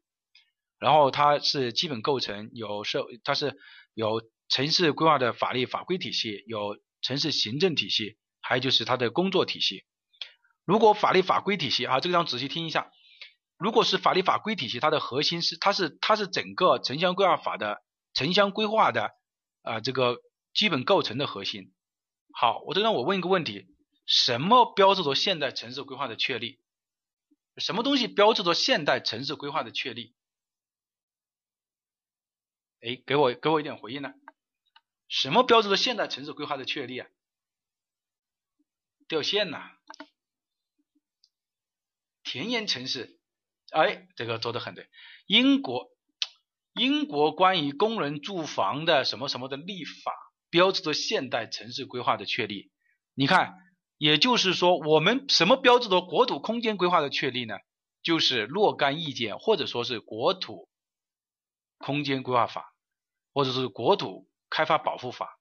然后它是基本构成有社，它是有城市规划的法律法规体系，有城市行政体系，还有就是它的工作体系。如果法律法规体系啊，这个地仔细听一下。如果是法律法规体系，它的核心是它是它是整个城乡规划法的城乡规划的啊这个基本构成的核心。好，我这让我问一个问题：什么标志着现代城市规划的确立？什么东西标志着现代城市规划的确立？哎，给我给我一点回应呢？什么标志着现代城市规划的确立啊？掉线呐！田园城市，哎，这个做的很对。英国英国关于工人住房的什么什么的立法，标志着现代城市规划的确立。你看，也就是说，我们什么标志着国土空间规划的确立呢？就是若干意见，或者说是国土。空间规划法，或者是国土开发保护法，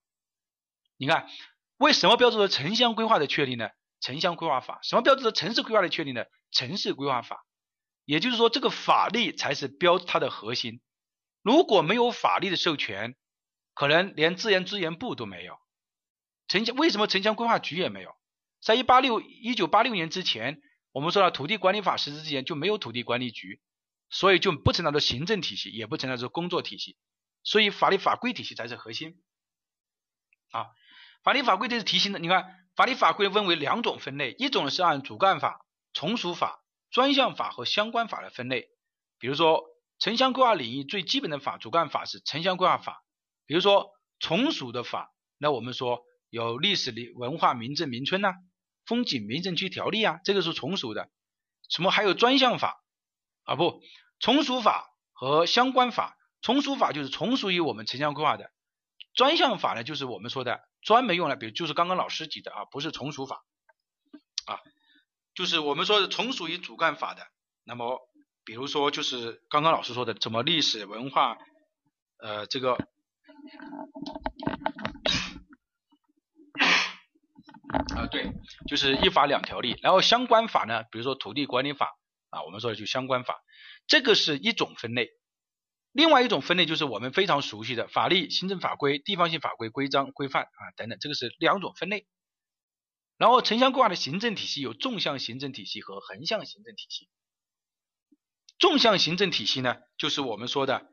你看为什么标志着城乡规划的确立呢？城乡规划法，什么标志着城市规划的确立呢？城市规划法。也就是说，这个法律才是标它的核心。如果没有法律的授权，可能连自然资源部都没有。城乡为什么城乡规划局也没有？在一八六一九八六年之前，我们说了土地管理法实施之前就没有土地管理局。所以就不存在着行政体系，也不存在着工作体系，所以法律法规体系才是核心啊。法律法规这是提醒的，你看法律法规分为两种分类，一种是按主干法、从属法、专项法和相关法来分类。比如说城乡规划领域最基本的法主干法是城乡规划法，比如说从属的法，那我们说有历史的文化名镇名村呐、风景名胜区条例啊，这个是从属的。什么还有专项法？啊不，从属法和相关法，从属法就是从属于我们城乡规划的，专项法呢就是我们说的专门用来，比如就是刚刚老师举的啊，不是从属法啊，就是我们说的从属于主干法的。那么比如说就是刚刚老师说的什么历史文化，呃这个啊对，就是一法两条例。然后相关法呢，比如说土地管理法。啊，我们说的就相关法，这个是一种分类。另外一种分类就是我们非常熟悉的法律、行政法规、地方性法规、规章、规范啊等等，这个是两种分类。然后城乡规划的行政体系有纵向行政体系和横向行政体系。纵向行政体系呢，就是我们说的，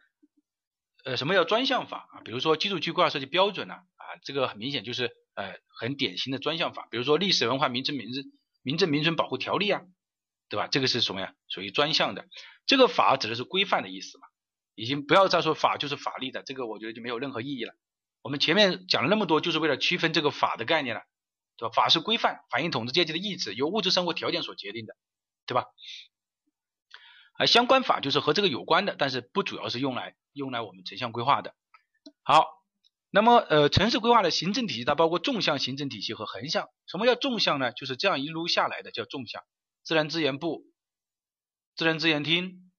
呃，什么叫专项法啊？比如说居住区规划设计标准呢，啊，这个很明显就是呃很典型的专项法。比如说历史文化名城名镇名镇名村保护条例啊。对吧？这个是什么呀？属于专项的。这个法指的是规范的意思嘛？已经不要再说法就是法律的，这个我觉得就没有任何意义了我们前面讲了那么多，就是为了区分这个法的概念了，对吧？法是规范，反映统治阶级的意志，由物质生活条件所决定的，对吧？而相关法就是和这个有关的，但是不主要是用来用来我们城乡规划的。好，那么呃，城市规划的行政体系它包括纵向行政体系和横向。什么叫纵向呢？就是这样一路下来的叫纵向，自然资源部、自然资源厅、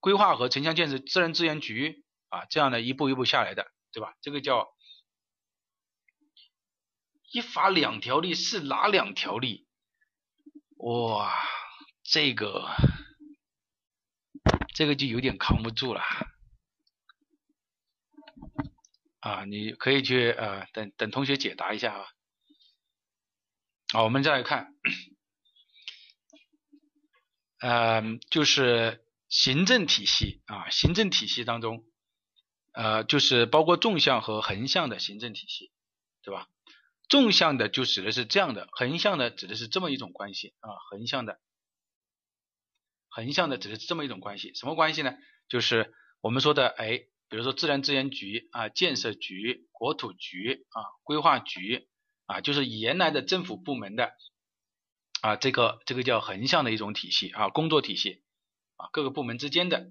规划和城乡建设自然资源局啊，这样的一步一步下来的，对吧？这个叫一法两条例是哪两条例？哇，这个。这个就有点扛不住了啊！你可以去呃等等同学解答一下啊。好，我们再来看，嗯，就是行政体系啊，行政体系当中，呃，就是包括纵向和横向的行政体系，对吧？纵向的就指的是这样的，横向的指的是这么一种关系啊，横向的。横向的指的是这么一种关系，什么关系呢？就是我们说的，哎，比如说自然资源局啊、建设局、国土局啊、规划局啊，就是原来的政府部门的啊，这个这个叫横向的一种体系啊，工作体系啊，各个部门之间的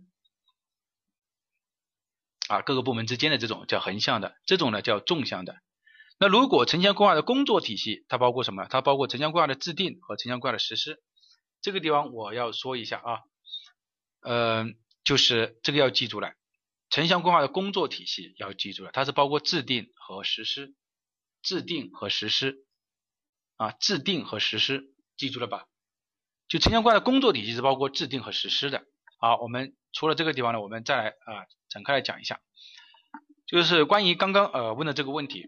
啊，各个部门之间的这种叫横向的，这种呢叫纵向的。那如果城乡规划的工作体系，它包括什么？它包括城乡规划的制定和城乡规划的实施。这个地方我要说一下啊，嗯，就是这个要记住了，城乡规划的工作体系要记住了，它是包括制定和实施，制定和实施啊，制定和实施，记住了吧？就城乡规划的工作体系是包括制定和实施的。好，我们除了这个地方呢，我们再来啊展开来讲一下，就是关于刚刚呃问的这个问题，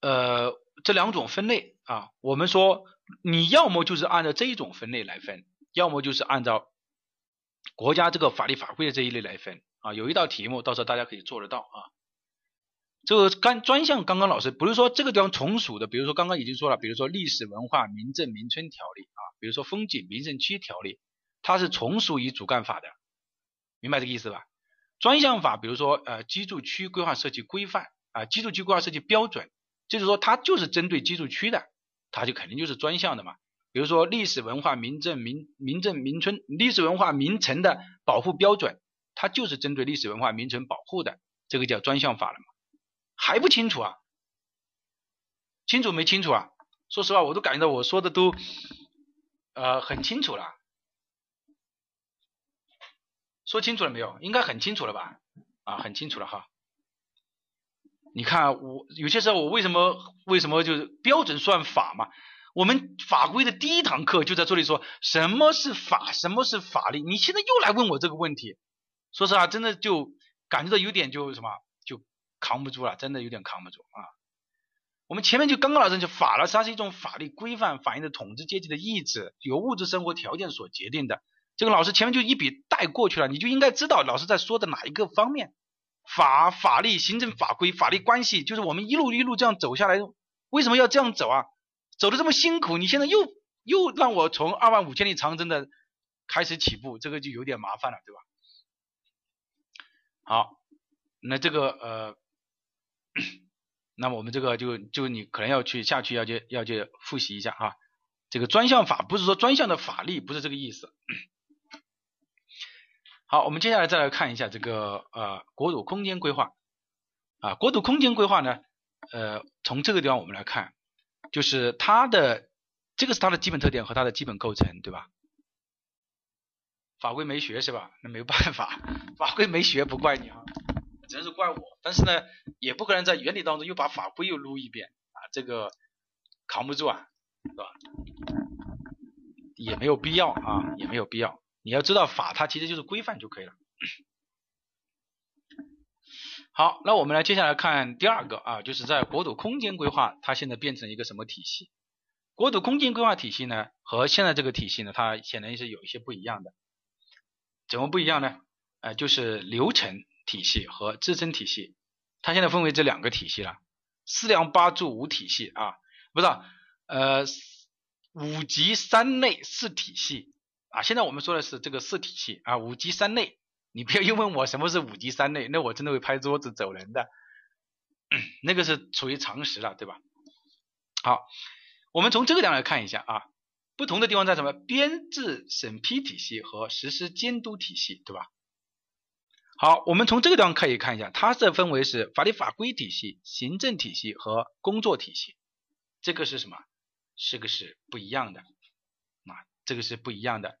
呃，这两种分类啊，我们说。你要么就是按照这一种分类来分，要么就是按照国家这个法律法规的这一类来分啊。有一道题目，到时候大家可以做得到啊。这个刚专项，刚刚老师不是说这个地方从属的，比如说刚刚已经说了，比如说历史文化民政民村条例啊，比如说风景名胜区条例，它是从属于主干法的，明白这个意思吧？专项法，比如说呃居住区规划设计规范啊，居住区规划设计标准，就是说它就是针对居住区的。它就肯定就是专项的嘛，比如说历史文化名镇、名名镇、名村历史文化名城的保护标准，它就是针对历史文化名城保护的，这个叫专项法了嘛？还不清楚啊？清楚没清楚啊？说实话，我都感觉到我说的都呃很清楚了，说清楚了没有？应该很清楚了吧？啊，很清楚了哈。你看我有些时候我为什么为什么就是标准算法嘛？我们法规的第一堂课就在这里说什么是法，什么是法律。你现在又来问我这个问题，说实话，真的就感觉到有点就什么就扛不住了，真的有点扛不住啊。我们前面就刚刚老师就法了，它是一种法律规范，反映的统治阶级的意志，由物质生活条件所决定的。这个老师前面就一笔带过去了，你就应该知道老师在说的哪一个方面。法、法律、行政法规、法律关系，就是我们一路一路这样走下来，为什么要这样走啊？走的这么辛苦，你现在又又让我从二万五千里长征的开始起步，这个就有点麻烦了，对吧？好，那这个呃，那我们这个就就你可能要去下去要去要去复习一下啊，这个专项法不是说专项的法律，不是这个意思。好，我们接下来再来看一下这个呃国土空间规划啊，国土空间规划呢，呃，从这个地方我们来看，就是它的这个是它的基本特点和它的基本构成，对吧？法规没学是吧？那没有办法，法规没学不怪你啊，只能是怪我。但是呢，也不可能在原理当中又把法规又撸一遍啊，这个扛不住啊，是吧？也没有必要啊，也没有必要。你要知道法，它其实就是规范就可以了。好，那我们来接下来看第二个啊，就是在国土空间规划，它现在变成一个什么体系？国土空间规划体系呢，和现在这个体系呢，它显然是有一些不一样的。怎么不一样呢？呃，就是流程体系和支撑体系，它现在分为这两个体系了。四梁八柱五体系啊，不是，呃，五级三类四体系。啊，现在我们说的是这个四体系啊，五级三类，你不要又问我什么是五级三类，那我真的会拍桌子走人的。那个是属于常识了，对吧？好，我们从这个地方来看一下啊，不同的地方在什么？编制审批体系和实施监督体系，对吧？好，我们从这个地方可以看一下，它是分为是法律法规体系、行政体系和工作体系。这个是什么？这个是不一样的啊，这个是不一样的。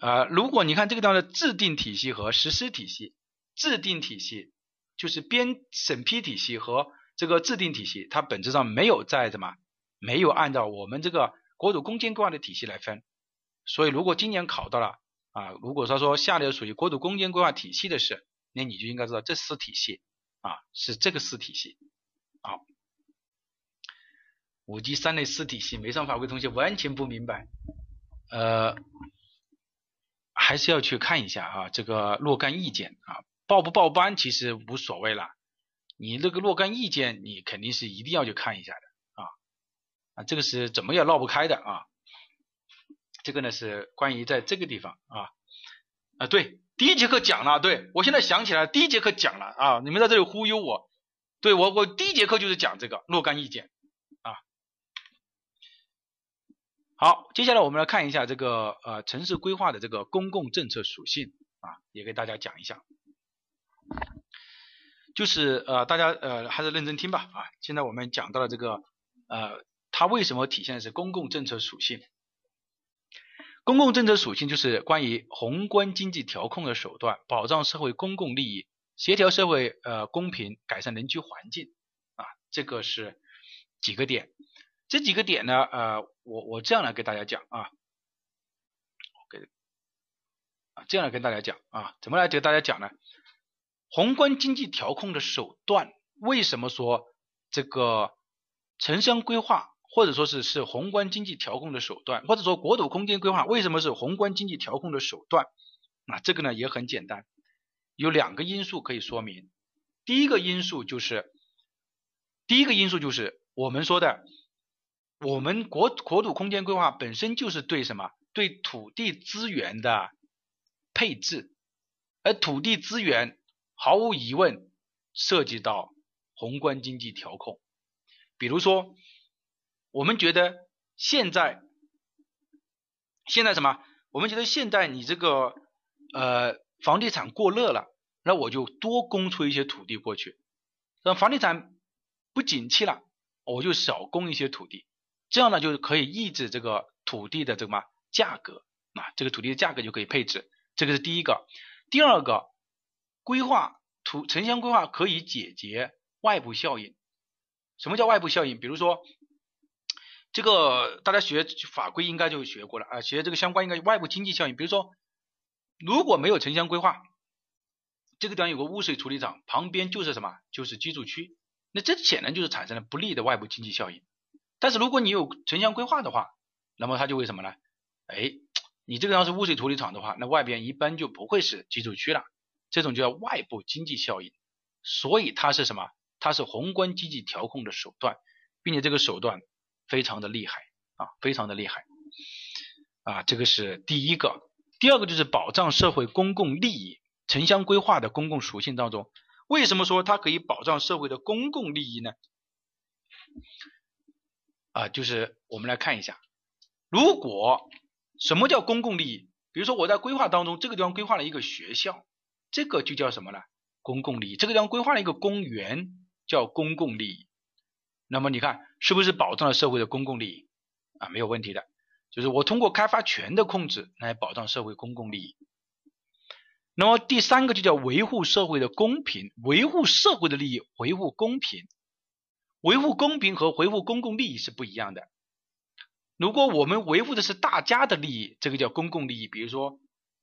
呃，如果你看这个地方的制定体系和实施体系，制定体系就是编审批体系和这个制定体系，它本质上没有在什么，没有按照我们这个国土空间规划的体系来分。所以如果今年考到了。啊，如果说说下列属于国土空间规划体系的是，那你就应该知道这四体系啊是这个四体系。好，五级三类四体系，没上法规同学完全不明白，呃，还是要去看一下啊，这个若干意见啊，报不报班其实无所谓了，你那个若干意见你肯定是一定要去看一下的啊。啊，这个是怎么也绕不开的啊。这个呢是关于在这个地方啊。啊对，第一节课讲了，对我现在想起来第一节课讲了啊，你们在这里忽悠我，对我我第一节课就是讲这个若干意见啊。好，接下来我们来看一下这个呃城市规划的这个公共政策属性啊，也给大家讲一下，就是呃大家呃还是认真听吧啊，现在我们讲到了这个呃它为什么体现的是公共政策属性。公共政策属性就是关于宏观经济调控的手段，保障社会公共利益，协调社会呃公平，改善人居环境啊，这个是几个点。这几个点呢，呃，我我这样来给大家讲啊，给啊这样来跟大家讲啊，怎么来给大家讲呢？宏观经济调控的手段，为什么说这个城乡规划？或者说是是宏观经济调控的手段，或者说国土空间规划为什么是宏观经济调控的手段？那这个呢也很简单，有两个因素可以说明。第一个因素就是，第一个因素就是我们说的，我们国国土空间规划本身就是对什么？对土地资源的配置，而土地资源毫无疑问涉及到宏观经济调控，比如说。我们觉得现在，现在什么？我们觉得现在你这个呃房地产过热了，那我就多供出一些土地过去。等房地产不景气了，我就少供一些土地，这样呢就是可以抑制这个土地的这个嘛价格啊，这个土地的价格就可以配置。这个是第一个。第二个，规划土城乡规划可以解决外部效应。什么叫外部效应？比如说。这个大家学法规应该就学过了啊，学这个相关应该外部经济效应。比如说，如果没有城乡规划，这个地方有个污水处理厂，旁边就是什么？就是居住区，那这显然就是产生了不利的外部经济效应。但是如果你有城乡规划的话，那么它就为什么呢？哎，你这个要是污水处理厂的话，那外边一般就不会是居住区了，这种就叫外部经济效应。所以它是什么？它是宏观经济调控的手段，并且这个手段。非常的厉害啊，非常的厉害啊，这个是第一个。第二个就是保障社会公共利益。城乡规划的公共属性当中，为什么说它可以保障社会的公共利益呢？啊，就是我们来看一下，如果什么叫公共利益？比如说我在规划当中，这个地方规划了一个学校，这个就叫什么呢？公共利益。这个地方规划了一个公园，叫公共利益。那么你看，是不是保障了社会的公共利益啊？没有问题的，就是我通过开发权的控制来保障社会公共利益。那么第三个就叫维护社会的公平，维护社会的利益，维护公平。维护公平和维护公共利益是不一样的。如果我们维护的是大家的利益，这个叫公共利益，比如说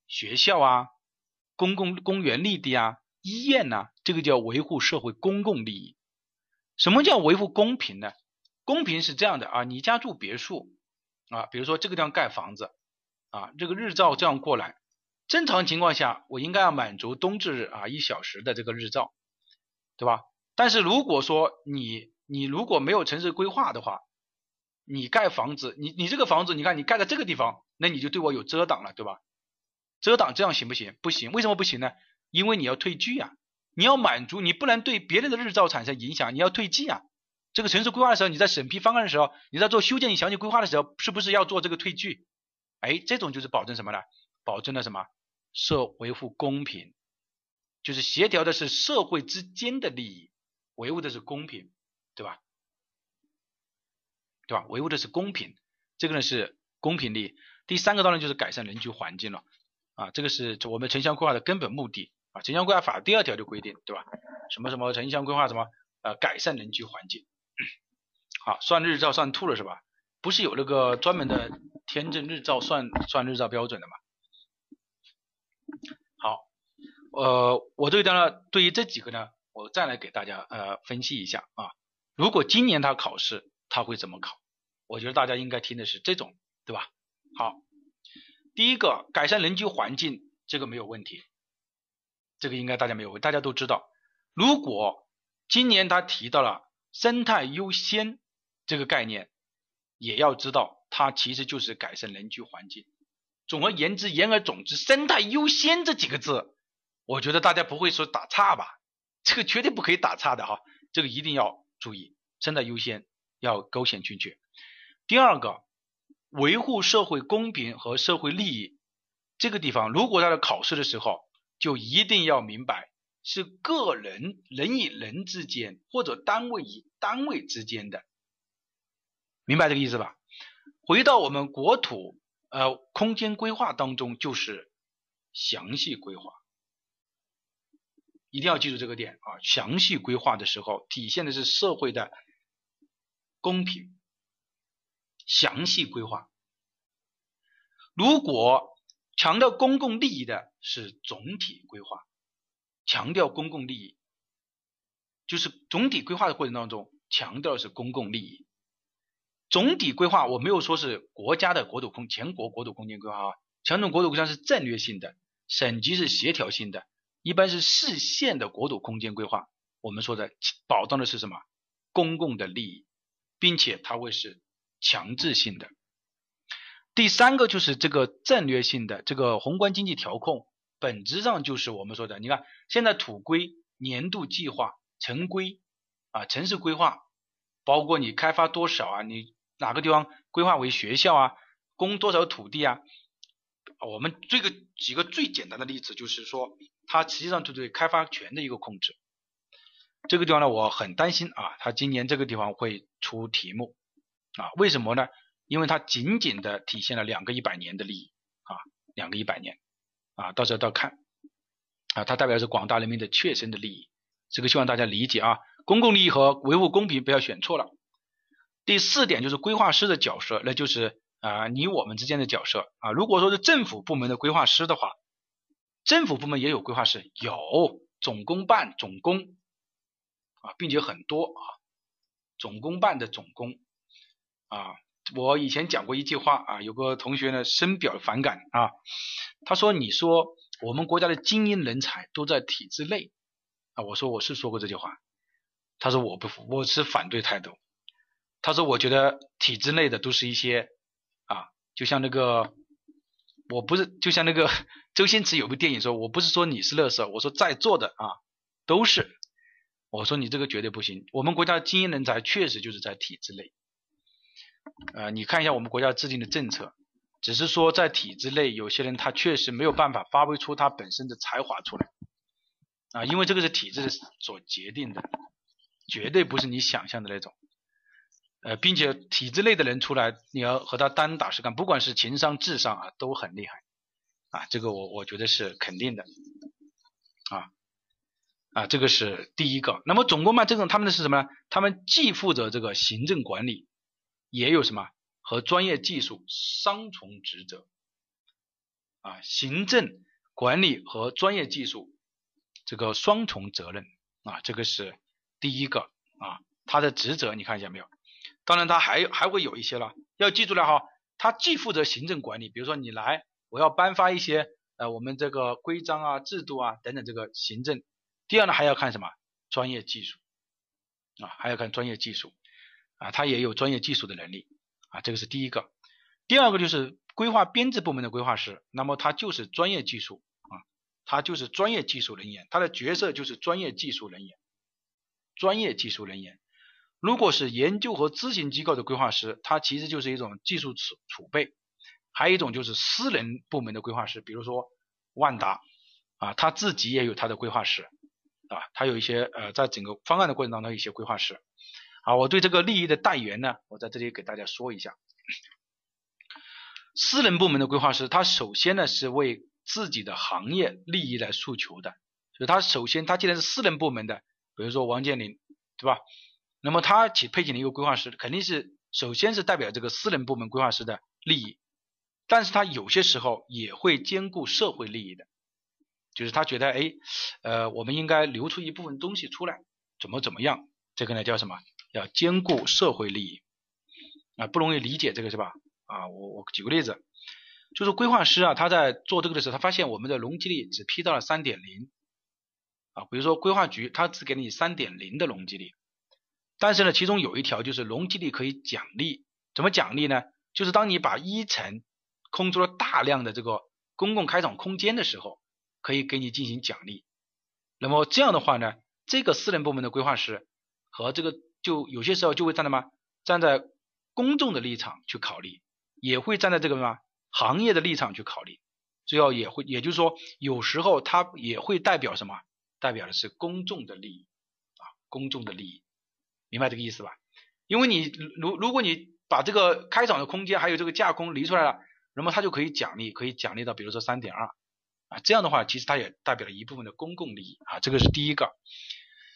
学校啊、公共公园绿地啊、医院呐，这个叫维护社会公共利益。什么叫维护公平呢？公平是这样的啊，你家住别墅啊，比如说这个地方盖房子啊，这个日照这样过来，正常情况下我应该要满足冬至日啊一小时的这个日照，对吧？但是如果说你你如果没有城市规划的话，你盖房子，你你这个房子，你看你盖在这个地方，那你就对我有遮挡了，对吧？遮挡这样行不行？不行，为什么不行呢？因为你要退居啊，你要满足，你不能对别人的日照产生影响，你要退居啊。这个城市规划的时候，你在审批方案的时候，你在做修建详细规划的时候，是不是要做这个退居？哎，这种就是保证什么呢？保证了什么？社维护公平，就是协调的是社会之间的利益，维护的是公平，对吧？对吧？维护的是公平，这个呢是公平利。第三个当然就是改善人居环境了，啊，这个是我们城乡规划的根本目的啊。城乡规划法第二条就规定，对吧？什么什么城乡规划什么呃改善人居环境。好，算日照算吐了是吧？不是有那个专门的天正日照算算日照标准的吗？好，呃，我对的呢，对于这几个呢，我再来给大家呃分析一下啊。如果今年他考试他会怎么考？我觉得大家应该听的是这种，对吧？好，第一个改善人居环境，这个没有问题，这个应该大家没有问，大家都知道。如果今年他提到了。生态优先这个概念，也要知道，它其实就是改善人居环境。总而言之，言而总之，生态优先这几个字，我觉得大家不会说打岔吧？这个绝对不可以打岔的哈，这个一定要注意，生态优先要勾选进去。第二个，维护社会公平和社会利益这个地方，如果他在考试的时候，就一定要明白。是个人人与人之间，或者单位与单位之间的，明白这个意思吧？回到我们国土呃空间规划当中，就是详细规划，一定要记住这个点啊！详细规划的时候，体现的是社会的公平。详细规划，如果强调公共利益的是总体规划。强调公共利益，就是总体规划的过程当中，强调的是公共利益。总体规划我没有说是国家的国土空全国国土空间规划啊，强调国土规划是战略性的，省级是协调性的，一般是市县的国土空间规划。我们说的保障的是什么？公共的利益，并且它会是强制性的。第三个就是这个战略性的这个宏观经济调控。本质上就是我们说的，你看现在土规、年度计划、城规啊、城市规划，包括你开发多少啊，你哪个地方规划为学校啊，供多少土地啊，我们这个几个最简单的例子就是说，它实际上就对开发权的一个控制。这个地方呢，我很担心啊，它今年这个地方会出题目啊？为什么呢？因为它仅仅的体现了两个一百年的利益啊，两个一百年。啊，到时候到看啊，它代表是广大人民的切身的利益，这个希望大家理解啊。公共利益和维护公平不要选错了。第四点就是规划师的角色，那就是啊你我们之间的角色啊。如果说是政府部门的规划师的话，政府部门也有规划师，有总工办总工啊，并且很多啊，总工办的总工啊。我以前讲过一句话啊，有个同学呢深表反感啊，他说：“你说我们国家的精英人才都在体制内啊？”我说：“我是说过这句话。”他说：“我不服，我是反对态度。”他说：“我觉得体制内的都是一些，就像那个，我不是就像那个 周星驰有部电影说，我不是说你是乐色，我说在座的啊都是。我说你这个绝对不行，我们国家的精英人才确实就是在体制内。”呃，你看一下我们国家制定的政策，只是说在体制内，有些人他确实没有办法发挥出他本身的才华出来，啊，因为这个是体制所决定的，绝对不是你想象的那种，呃，并且体制内的人出来，你要和他单打实干，不管是情商、智商啊，都很厉害，啊，这个我我觉得是肯定的，啊，啊，这个是第一个。那么总共嘛这种他们的是什么呢？他们既负责这个行政管理。也有什么和专业技术双重职责啊？行政管理和专业技术这个双重责任啊，这个是第一个啊，他的职责你看见没有？当然他还还会有一些了，要记住了哈，他既负责行政管理，比如说你来，我要颁发一些呃我们这个规章啊、制度啊等等这个行政。第二呢，还要看什么专业技术啊，还要看专业技术。啊，他也有专业技术的能力啊，这个是第一个。第二个就是规划编制部门的规划师，那么他就是专业技术啊，他就是专业技术人员，他的角色就是专业技术人员，专业技术人员。如果是研究和咨询机构的规划师，他其实就是一种技术储储备。还有一种就是私人部门的规划师，比如说万达啊，他自己也有他的规划师啊，他有一些呃，在整个方案的过程当中一些规划师。啊，我对这个利益的代言呢，我在这里给大家说一下。私人部门的规划师，他首先呢是为自己的行业利益来诉求的，所以他首先他既然是私人部门的，比如说王健林，对吧？那么他请配请了一个规划师，肯定是首先是代表这个私人部门规划师的利益。但是他有些时候也会兼顾社会利益的，就是他觉得，哎，呃，我们应该留出一部分东西出来，怎么怎么样？这个呢叫什么？要兼顾社会利益啊，不容易理解这个是吧？啊，我我举个例子，就是规划师啊，他在做这个的时候，他发现我们的容积率只批到了三点零啊，比如说规划局他只给你三点零的容积率，但是呢，其中有一条就是容积率可以奖励，怎么奖励呢？就是当你把一层空出了大量的这个公共开场空间的时候，可以给你进行奖励。那么这样的话呢，这个私人部门的规划师和这个就有些时候就会站在嘛，站在公众的立场去考虑，也会站在这个什么行业的立场去考虑。最后也会，也就是说，有时候他也会代表什么？代表的是公众的利益啊，公众的利益，明白这个意思吧？因为你如如果你把这个开场的空间还有这个架空离出来了。那么它就可以奖励，可以奖励到比如说三点二啊，这样的话其实它也代表了一部分的公共利益啊，这个是第一个。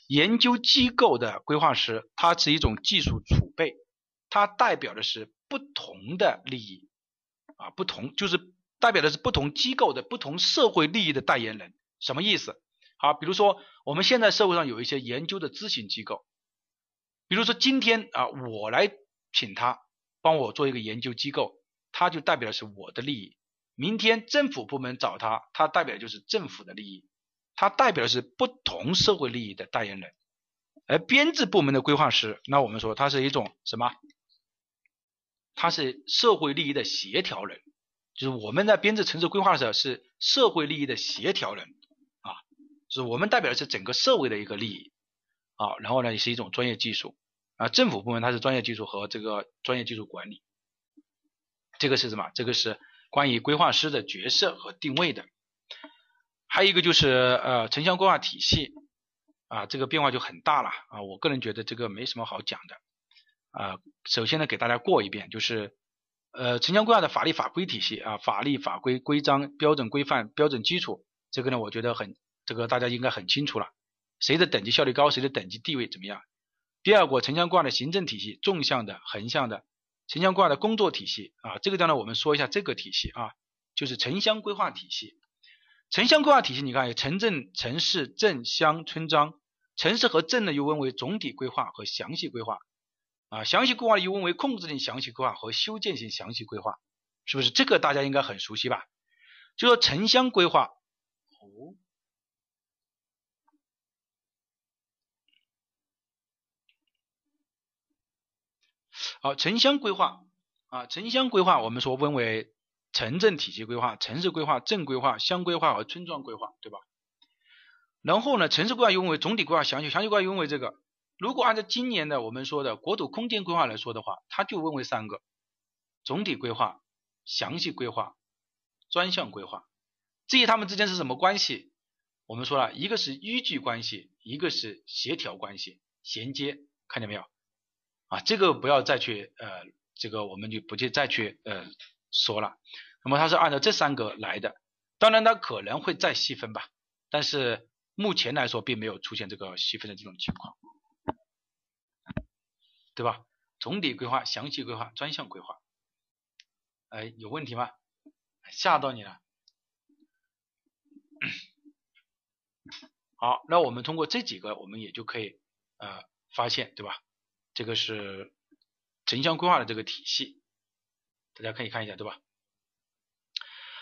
研究机构的规划师，它是一种技术储备，它代表的是不同的利益啊，不同就是代表的是不同机构的不同社会利益的代言人，什么意思？好，比如说我们现在社会上有一些研究的咨询机构，比如说今天啊，我来请他帮我做一个研究机构。他就代表的是我的利益。明天政府部门找他，他代表的就是政府的利益，他代表的是不同社会利益的代言人。而编制部门的规划师，那我们说他是一种什么？他是社会利益的协调人，就是我们在编制城市规划的时候是社会利益的协调人啊，就是我们代表的是整个社会的一个利益啊。然后呢，也是一种专业技术啊。政府部门它是专业技术和这个专业技术管理。这个是什么？这个是关于规划师的角色和定位的。还有一个就是呃城乡规划体系啊，这个变化就很大了啊。我个人觉得这个没什么好讲的啊。首先呢，给大家过一遍，就是呃城乡规划的法律法规体系啊，法律法规规章标准规范标准基础，这个呢我觉得很这个大家应该很清楚了，谁的等级效率高，谁的等级地位怎么样。第二个城乡规划的行政体系，纵向的、横向的。城乡规划的工作体系啊，这个地方呢，我们说一下这个体系啊，就是城乡规划体系。城乡规划体系，你看有城镇、城市、镇乡、村庄。城市和镇呢，又分为总体规划和详细规划啊。详细规划又分为控制性详细规划和修建性详细规划，是不是？这个大家应该很熟悉吧？就说城乡规划。哦。好，城乡规划啊，城乡规划我们说分为城镇体系规划、城市规划、镇规划、乡规划和村庄规划，对吧？然后呢，城市规划又分为总体规划、详细详细规划又分为这个。如果按照今年的我们说的国土空间规划来说的话，它就分为三个：总体规划、详细规划、专项规划。至于它们之间是什么关系，我们说了一个是依据关系，一个是协调关系，衔接，看见没有？啊，这个不要再去呃，这个我们就不去再去呃说了。那么它是按照这三个来的，当然它可能会再细分吧，但是目前来说并没有出现这个细分的这种情况，对吧？总体规划、详细规划、专项规划，哎，有问题吗？吓到你了？好，那我们通过这几个，我们也就可以呃发现，对吧？这个是城乡规划的这个体系，大家可以看一下，对吧？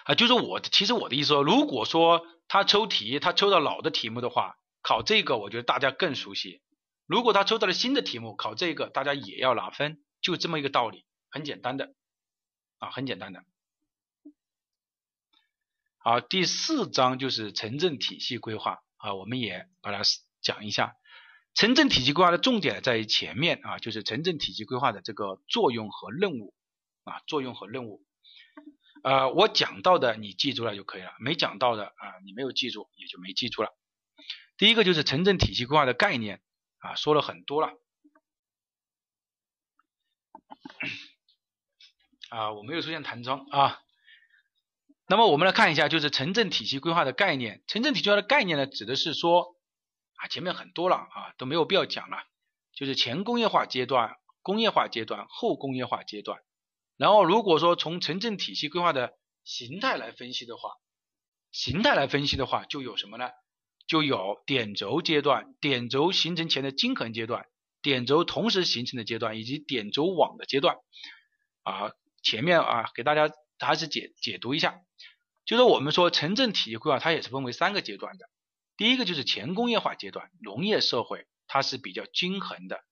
啊，就是我其实我的意思说，如果说他抽题，他抽到老的题目的话，考这个我觉得大家更熟悉；如果他抽到了新的题目，考这个大家也要拿分，就这么一个道理，很简单的啊，很简单的。好，第四章就是城镇体系规划啊，我们也把它讲一下。城镇体系规划的重点在于前面啊，就是城镇体系规划的这个作用和任务啊，作用和任务。呃，我讲到的你记住了就可以了，没讲到的啊，你没有记住也就没记住了。第一个就是城镇体系规划的概念啊，说了很多了。啊，我没有出现弹窗啊。那么我们来看一下，就是城镇体系规划的概念。城镇体系规划的概念呢，指的是说。前面很多了啊，都没有必要讲了。就是前工业化阶段、工业化阶段、后工业化阶段。然后如果说从城镇体系规划的形态来分析的话，形态来分析的话，就有什么呢？就有点轴阶段、点轴形成前的均衡阶段、点轴同时形成的阶段以及点轴网的阶段。啊，前面啊给大家还是解解读一下，就是我们说城镇体系规划它也是分为三个阶段的。第一个就是前工业化阶段，农业社会它是比较均衡的，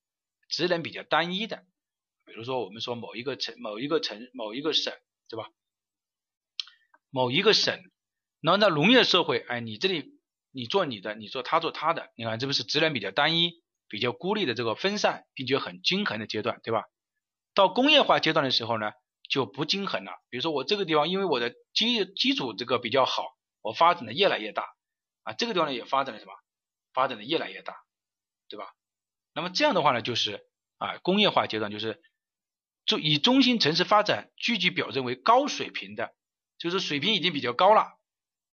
职能比较单一的。比如说我们说某一个城、某一个城、某一个省，对吧？某一个省，然后那农业社会，哎，你这里你做你的，你做他做他的，你看这不是职能比较单一、比较孤立的这个分散，并且很均衡的阶段，对吧？到工业化阶段的时候呢，就不均衡了。比如说我这个地方因为我的基基础这个比较好，我发展的越来越大。啊，这个地方呢也发展的什么？发展的越来越大，对吧？那么这样的话呢，就是啊工业化阶段，就是就以中心城市发展具体表征为高水平的，就是水平已经比较高了，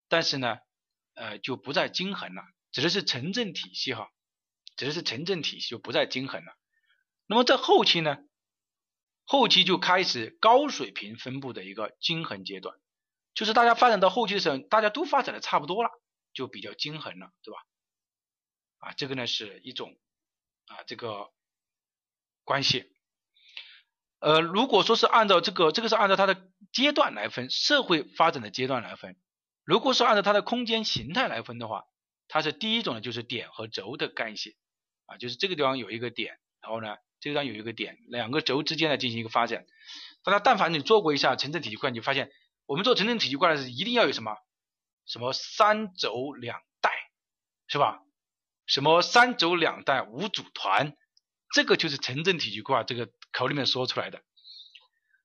但是呢，呃就不再均衡了，指的是城镇体系哈，指的是城镇体系就不再均衡了。那么在后期呢，后期就开始高水平分布的一个均衡阶段，就是大家发展到后期的时候，大家都发展的差不多了。就比较均衡了，对吧？啊，这个呢是一种啊这个关系。呃，如果说是按照这个，这个是按照它的阶段来分，社会发展的阶段来分。如果是按照它的空间形态来分的话，它是第一种呢，就是点和轴的干系啊，就是这个地方有一个点，然后呢，这个地方有一个点，两个轴之间呢进行一个发展。大家但凡你做过一下城镇体系规划，你就发现我们做城镇体系规划是一定要有什么？什么三轴两带是吧？什么三轴两带五组团，这个就是城镇体系规划这个口里面说出来的。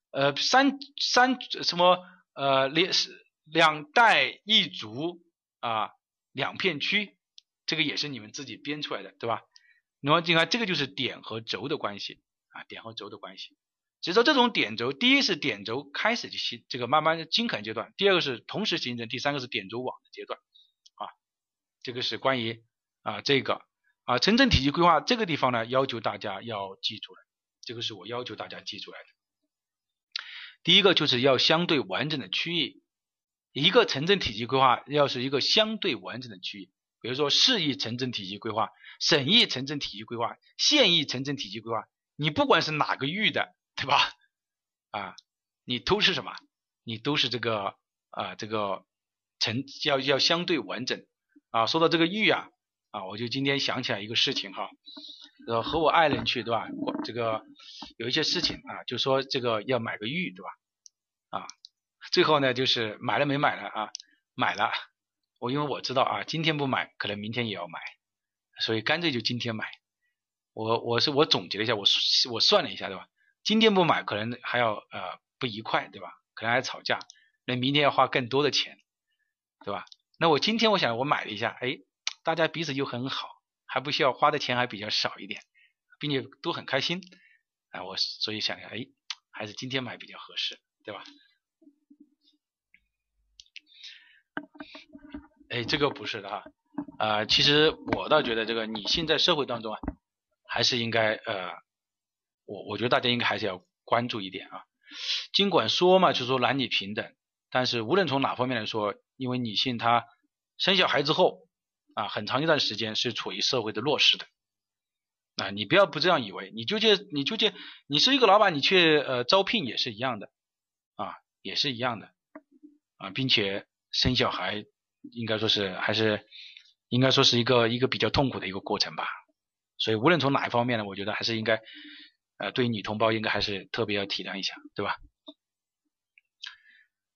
呃，三三什么呃两两带一组啊，两片区，这个也是你们自己编出来的，对吧？那么你看这个就是点和轴的关系啊，点和轴的关系。其实说这种点轴，第一是点轴开始就形这个慢慢均衡阶段，第二个是同时形成，第三个是点轴网的阶段啊。这个是关于啊这个啊城镇体系规划这个地方呢，要求大家要记住了，这个是我要求大家记出来的。第一个就是要相对完整的区域，一个城镇体系规划要是一个相对完整的区域，比如说市域城镇体系规划、省域城镇体系规划、县域城镇体系规划，你不管是哪个域的。对吧？啊，你都是什么？你都是这个啊，这个成要要相对完整啊。说到这个玉啊，啊，我就今天想起来一个事情哈，呃，和我爱人去对吧？这个有一些事情啊，就说这个要买个玉对吧？啊，最后呢就是买了没买了啊？买了，我因为我知道啊，今天不买可能明天也要买，所以干脆就今天买。我我是我总结了一下，我我算了一下对吧？今天不买，可能还要呃不愉快，对吧？可能还吵架，那明天要花更多的钱，对吧？那我今天我想我买了一下，哎，大家彼此又很好，还不需要花的钱还比较少一点，并且都很开心，啊，我所以想想，哎，还是今天买比较合适，对吧？哎，这个不是的哈，啊，其实我倒觉得这个女性在社会当中啊，还是应该呃。我我觉得大家应该还是要关注一点啊，尽管说嘛，就说男女平等，但是无论从哪方面来说，因为女性她生小孩之后啊，很长一段时间是处于社会的弱势的啊，你不要不这样以为，你就借你就借你是一个老板，你去呃招聘也是一样的啊，也是一样的啊，并且生小孩应该说是还是应该说是一个一个比较痛苦的一个过程吧，所以无论从哪一方面呢，我觉得还是应该。呃，对女同胞应该还是特别要体谅一下，对吧？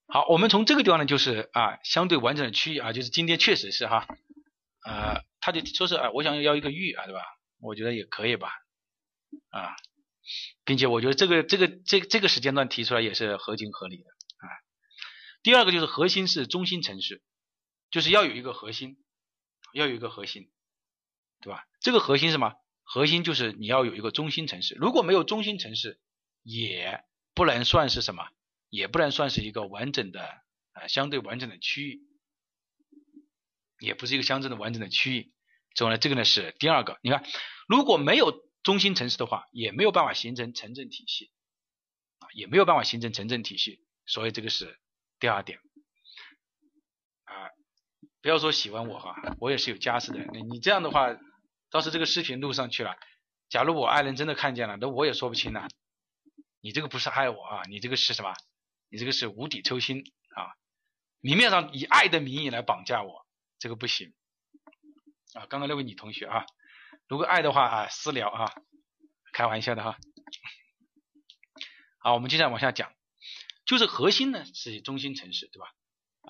好，我们从这个地方呢，就是啊，相对完整的区域啊，就是今天确实是哈，呃，他就说是啊，我想要一个玉啊，对吧？我觉得也可以吧，啊，并且我觉得这个这个这这个时间段提出来也是合情合理的啊。第二个就是核心是中心城市，就是要有一个核心，要有一个核心，对吧？这个核心是什么？核心就是你要有一个中心城市，如果没有中心城市，也不能算是什么，也不能算是一个完整的啊相对完整的区域，也不是一个相对的完整的区域。所以呢，这个呢是第二个。你看，如果没有中心城市的话，也没有办法形成城镇体系啊，也没有办法形成城镇体系。所以这个是第二点啊。不要说喜欢我哈，我也是有家室的。你这样的话，倒是这个视频录上去了，假如我爱人真的看见了，那我也说不清了。你这个不是爱我啊，你这个是什么？你这个是无底抽薪啊！明面上以爱的名义来绑架我，这个不行。啊，刚刚那位女同学啊，如果爱的话啊，私聊啊，开玩笑的哈。好，我们接下来往下讲，就是核心呢是中心城市，对吧？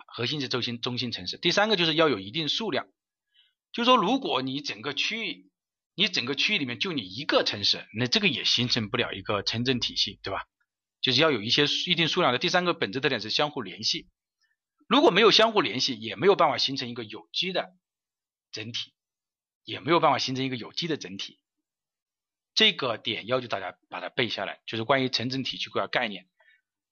核心是中心中心城市。第三个就是要有一定数量，就是说如果你整个区域，你整个区域里面就你一个城市，那这个也形成不了一个城镇体系，对吧？就是要有一些一定数量的。第三个本质特点是相互联系，如果没有相互联系，也没有办法形成一个有机的。整体也没有办法形成一个有机的整体，这个点要求大家把它背下来，就是关于城镇体系规划概念。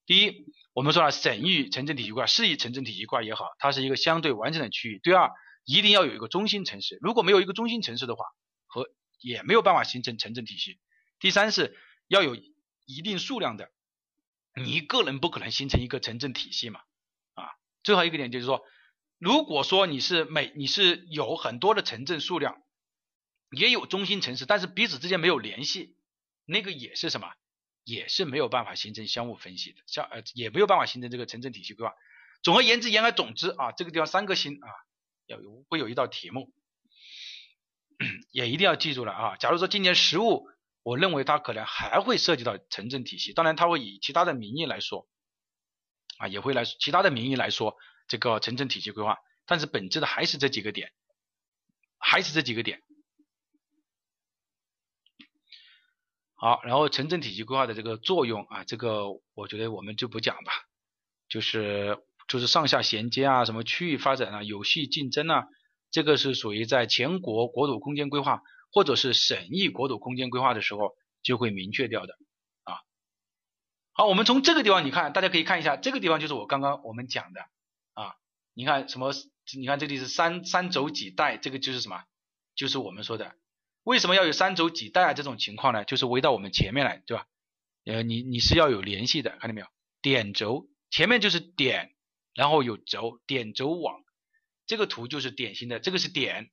第一，我们说了省域城镇体系规划、市域城镇体系规划也好，它是一个相对完整的区域。第二，一定要有一个中心城市，如果没有一个中心城市的话，和也没有办法形成城镇体系。第三是要有一定数量的，你一个人不可能形成一个城镇体系嘛？啊，最后一个点就是说。如果说你是每你是有很多的城镇数量，也有中心城市，但是彼此之间没有联系，那个也是什么？也是没有办法形成相互分析的，像呃也没有办法形成这个城镇体系规划。总而言之，言而总之啊，这个地方三个心啊，有会有一道题目，也一定要记住了啊。假如说今年实物，我认为它可能还会涉及到城镇体系，当然它会以其他的名义来说，啊也会来其他的名义来说。这个城镇体系规划，但是本质的还是这几个点，还是这几个点。好，然后城镇体系规划的这个作用啊，这个我觉得我们就不讲吧，就是就是上下衔接啊，什么区域发展啊，有序竞争啊，这个是属于在全国国土空间规划或者是省域国土空间规划的时候就会明确掉的啊。好，我们从这个地方你看，大家可以看一下，这个地方就是我刚刚我们讲的。啊，你看什么？你看这里是三三轴几带，这个就是什么？就是我们说的，为什么要有三轴几带啊？这种情况呢，就是围到我们前面来，对吧？呃，你你是要有联系的，看到没有？点轴前面就是点，然后有轴，点轴网，这个图就是典型的，这个是点，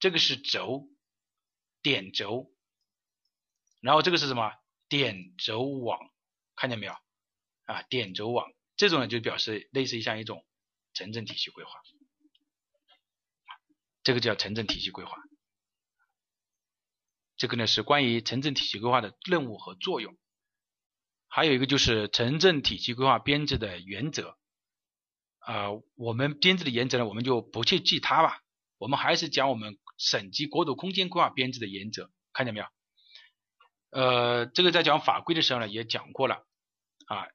这个是轴，点轴，然后这个是什么？点轴网，看见没有？啊，点轴网。这种呢，就表示类似于像一种城镇体系规划，这个叫城镇体系规划。这个呢是关于城镇体系规划的任务和作用。还有一个就是城镇体系规划编制的原则。啊，我们编制的原则呢，我们就不去记它吧。我们还是讲我们省级国土空间规划编制的原则，看见没有？呃，这个在讲法规的时候呢，也讲过了啊。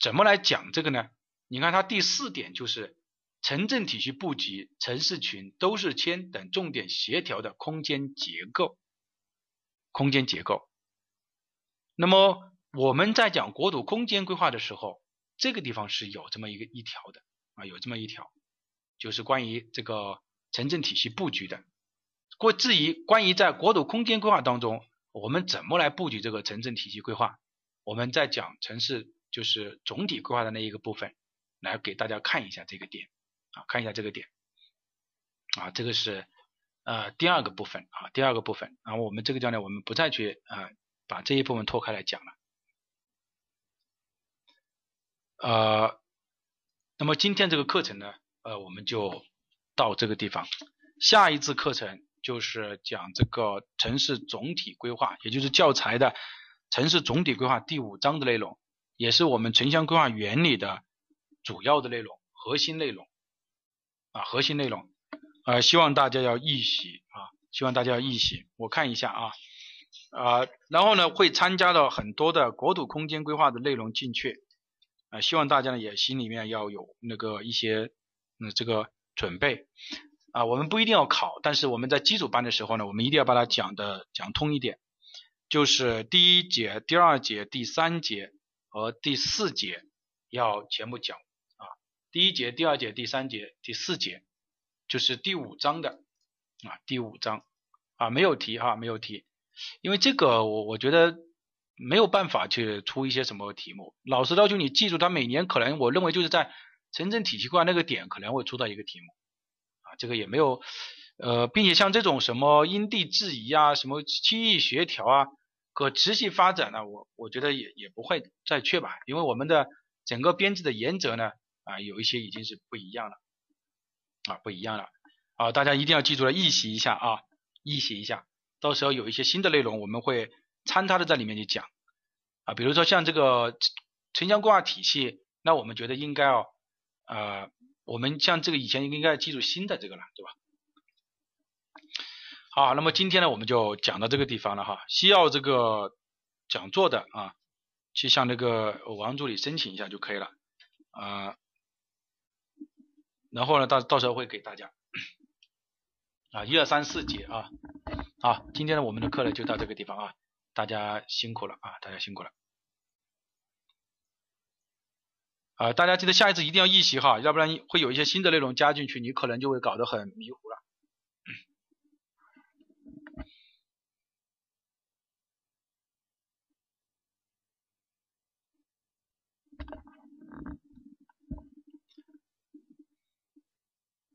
怎么来讲这个呢？你看它第四点就是城镇体系布局、城市群、都市圈等重点协调的空间结构。空间结构。那么我们在讲国土空间规划的时候，这个地方是有这么一个一条的啊，有这么一条，就是关于这个城镇体系布局的。过至于关于在国土空间规划当中，我们怎么来布局这个城镇体系规划？我们在讲城市。就是总体规划的那一个部分，来给大家看一下这个点啊，看一下这个点啊，这个是呃第二个部分啊，第二个部分，然后我们这个教练我们不再去啊把这一部分拖开来讲了。呃，那么今天这个课程呢，呃，我们就到这个地方，下一次课程就是讲这个城市总体规划，也就是教材的城市总体规划第五章的内容。也是我们城乡规划原理的主要的内容、核心内容啊，核心内容，呃，希望大家要预习啊，希望大家要预习。我看一下啊，啊，然后呢，会参加到很多的国土空间规划的内容进去，啊，希望大家呢也心里面要有那个一些嗯这个准备。啊，我们不一定要考，但是我们在基础班的时候呢，我们一定要把它讲的讲通一点，就是第一节、第二节、第三节和第四节。要全部讲啊，第一节、第二节、第三节、第四节，就是第五章的啊，第五章。啊，没有题哈，没有题，因为这个我我觉得没有办法去出一些什么题目，老师要求你记住，他每年可能我认为就是在城镇体系规划那个点可能会出到一个题目。啊，这个也没有呃，并且像这种什么因地制宜啊，什么区域协调啊，可持续发展呢，我我觉得也也不会再去吧，因为我们的。整个编制的原则呢，啊，有一些已经是不一样了，啊，不一样了，啊，大家一定要记住了，预习一下啊，预习一下，到时候有一些新的内容，我们会参他的在里面去讲，啊，比如说像这个城乡规划体系，那我们觉得应该哦，呃，我们像这个以前应该记住新的这个了，对吧？好，那么今天呢，我们就讲到这个地方了哈，需要这个讲座的啊。去向那个王助理申请一下就可以了，啊，然后呢，到到时候会给大家，啊，一二三四节啊，好，今天呢我们的课呢就到这个地方啊，大家辛苦了啊，大家辛苦了，啊，大家记得下一次一定要预习哈，要不然会有一些新的内容加进去，你可能就会搞得很迷糊。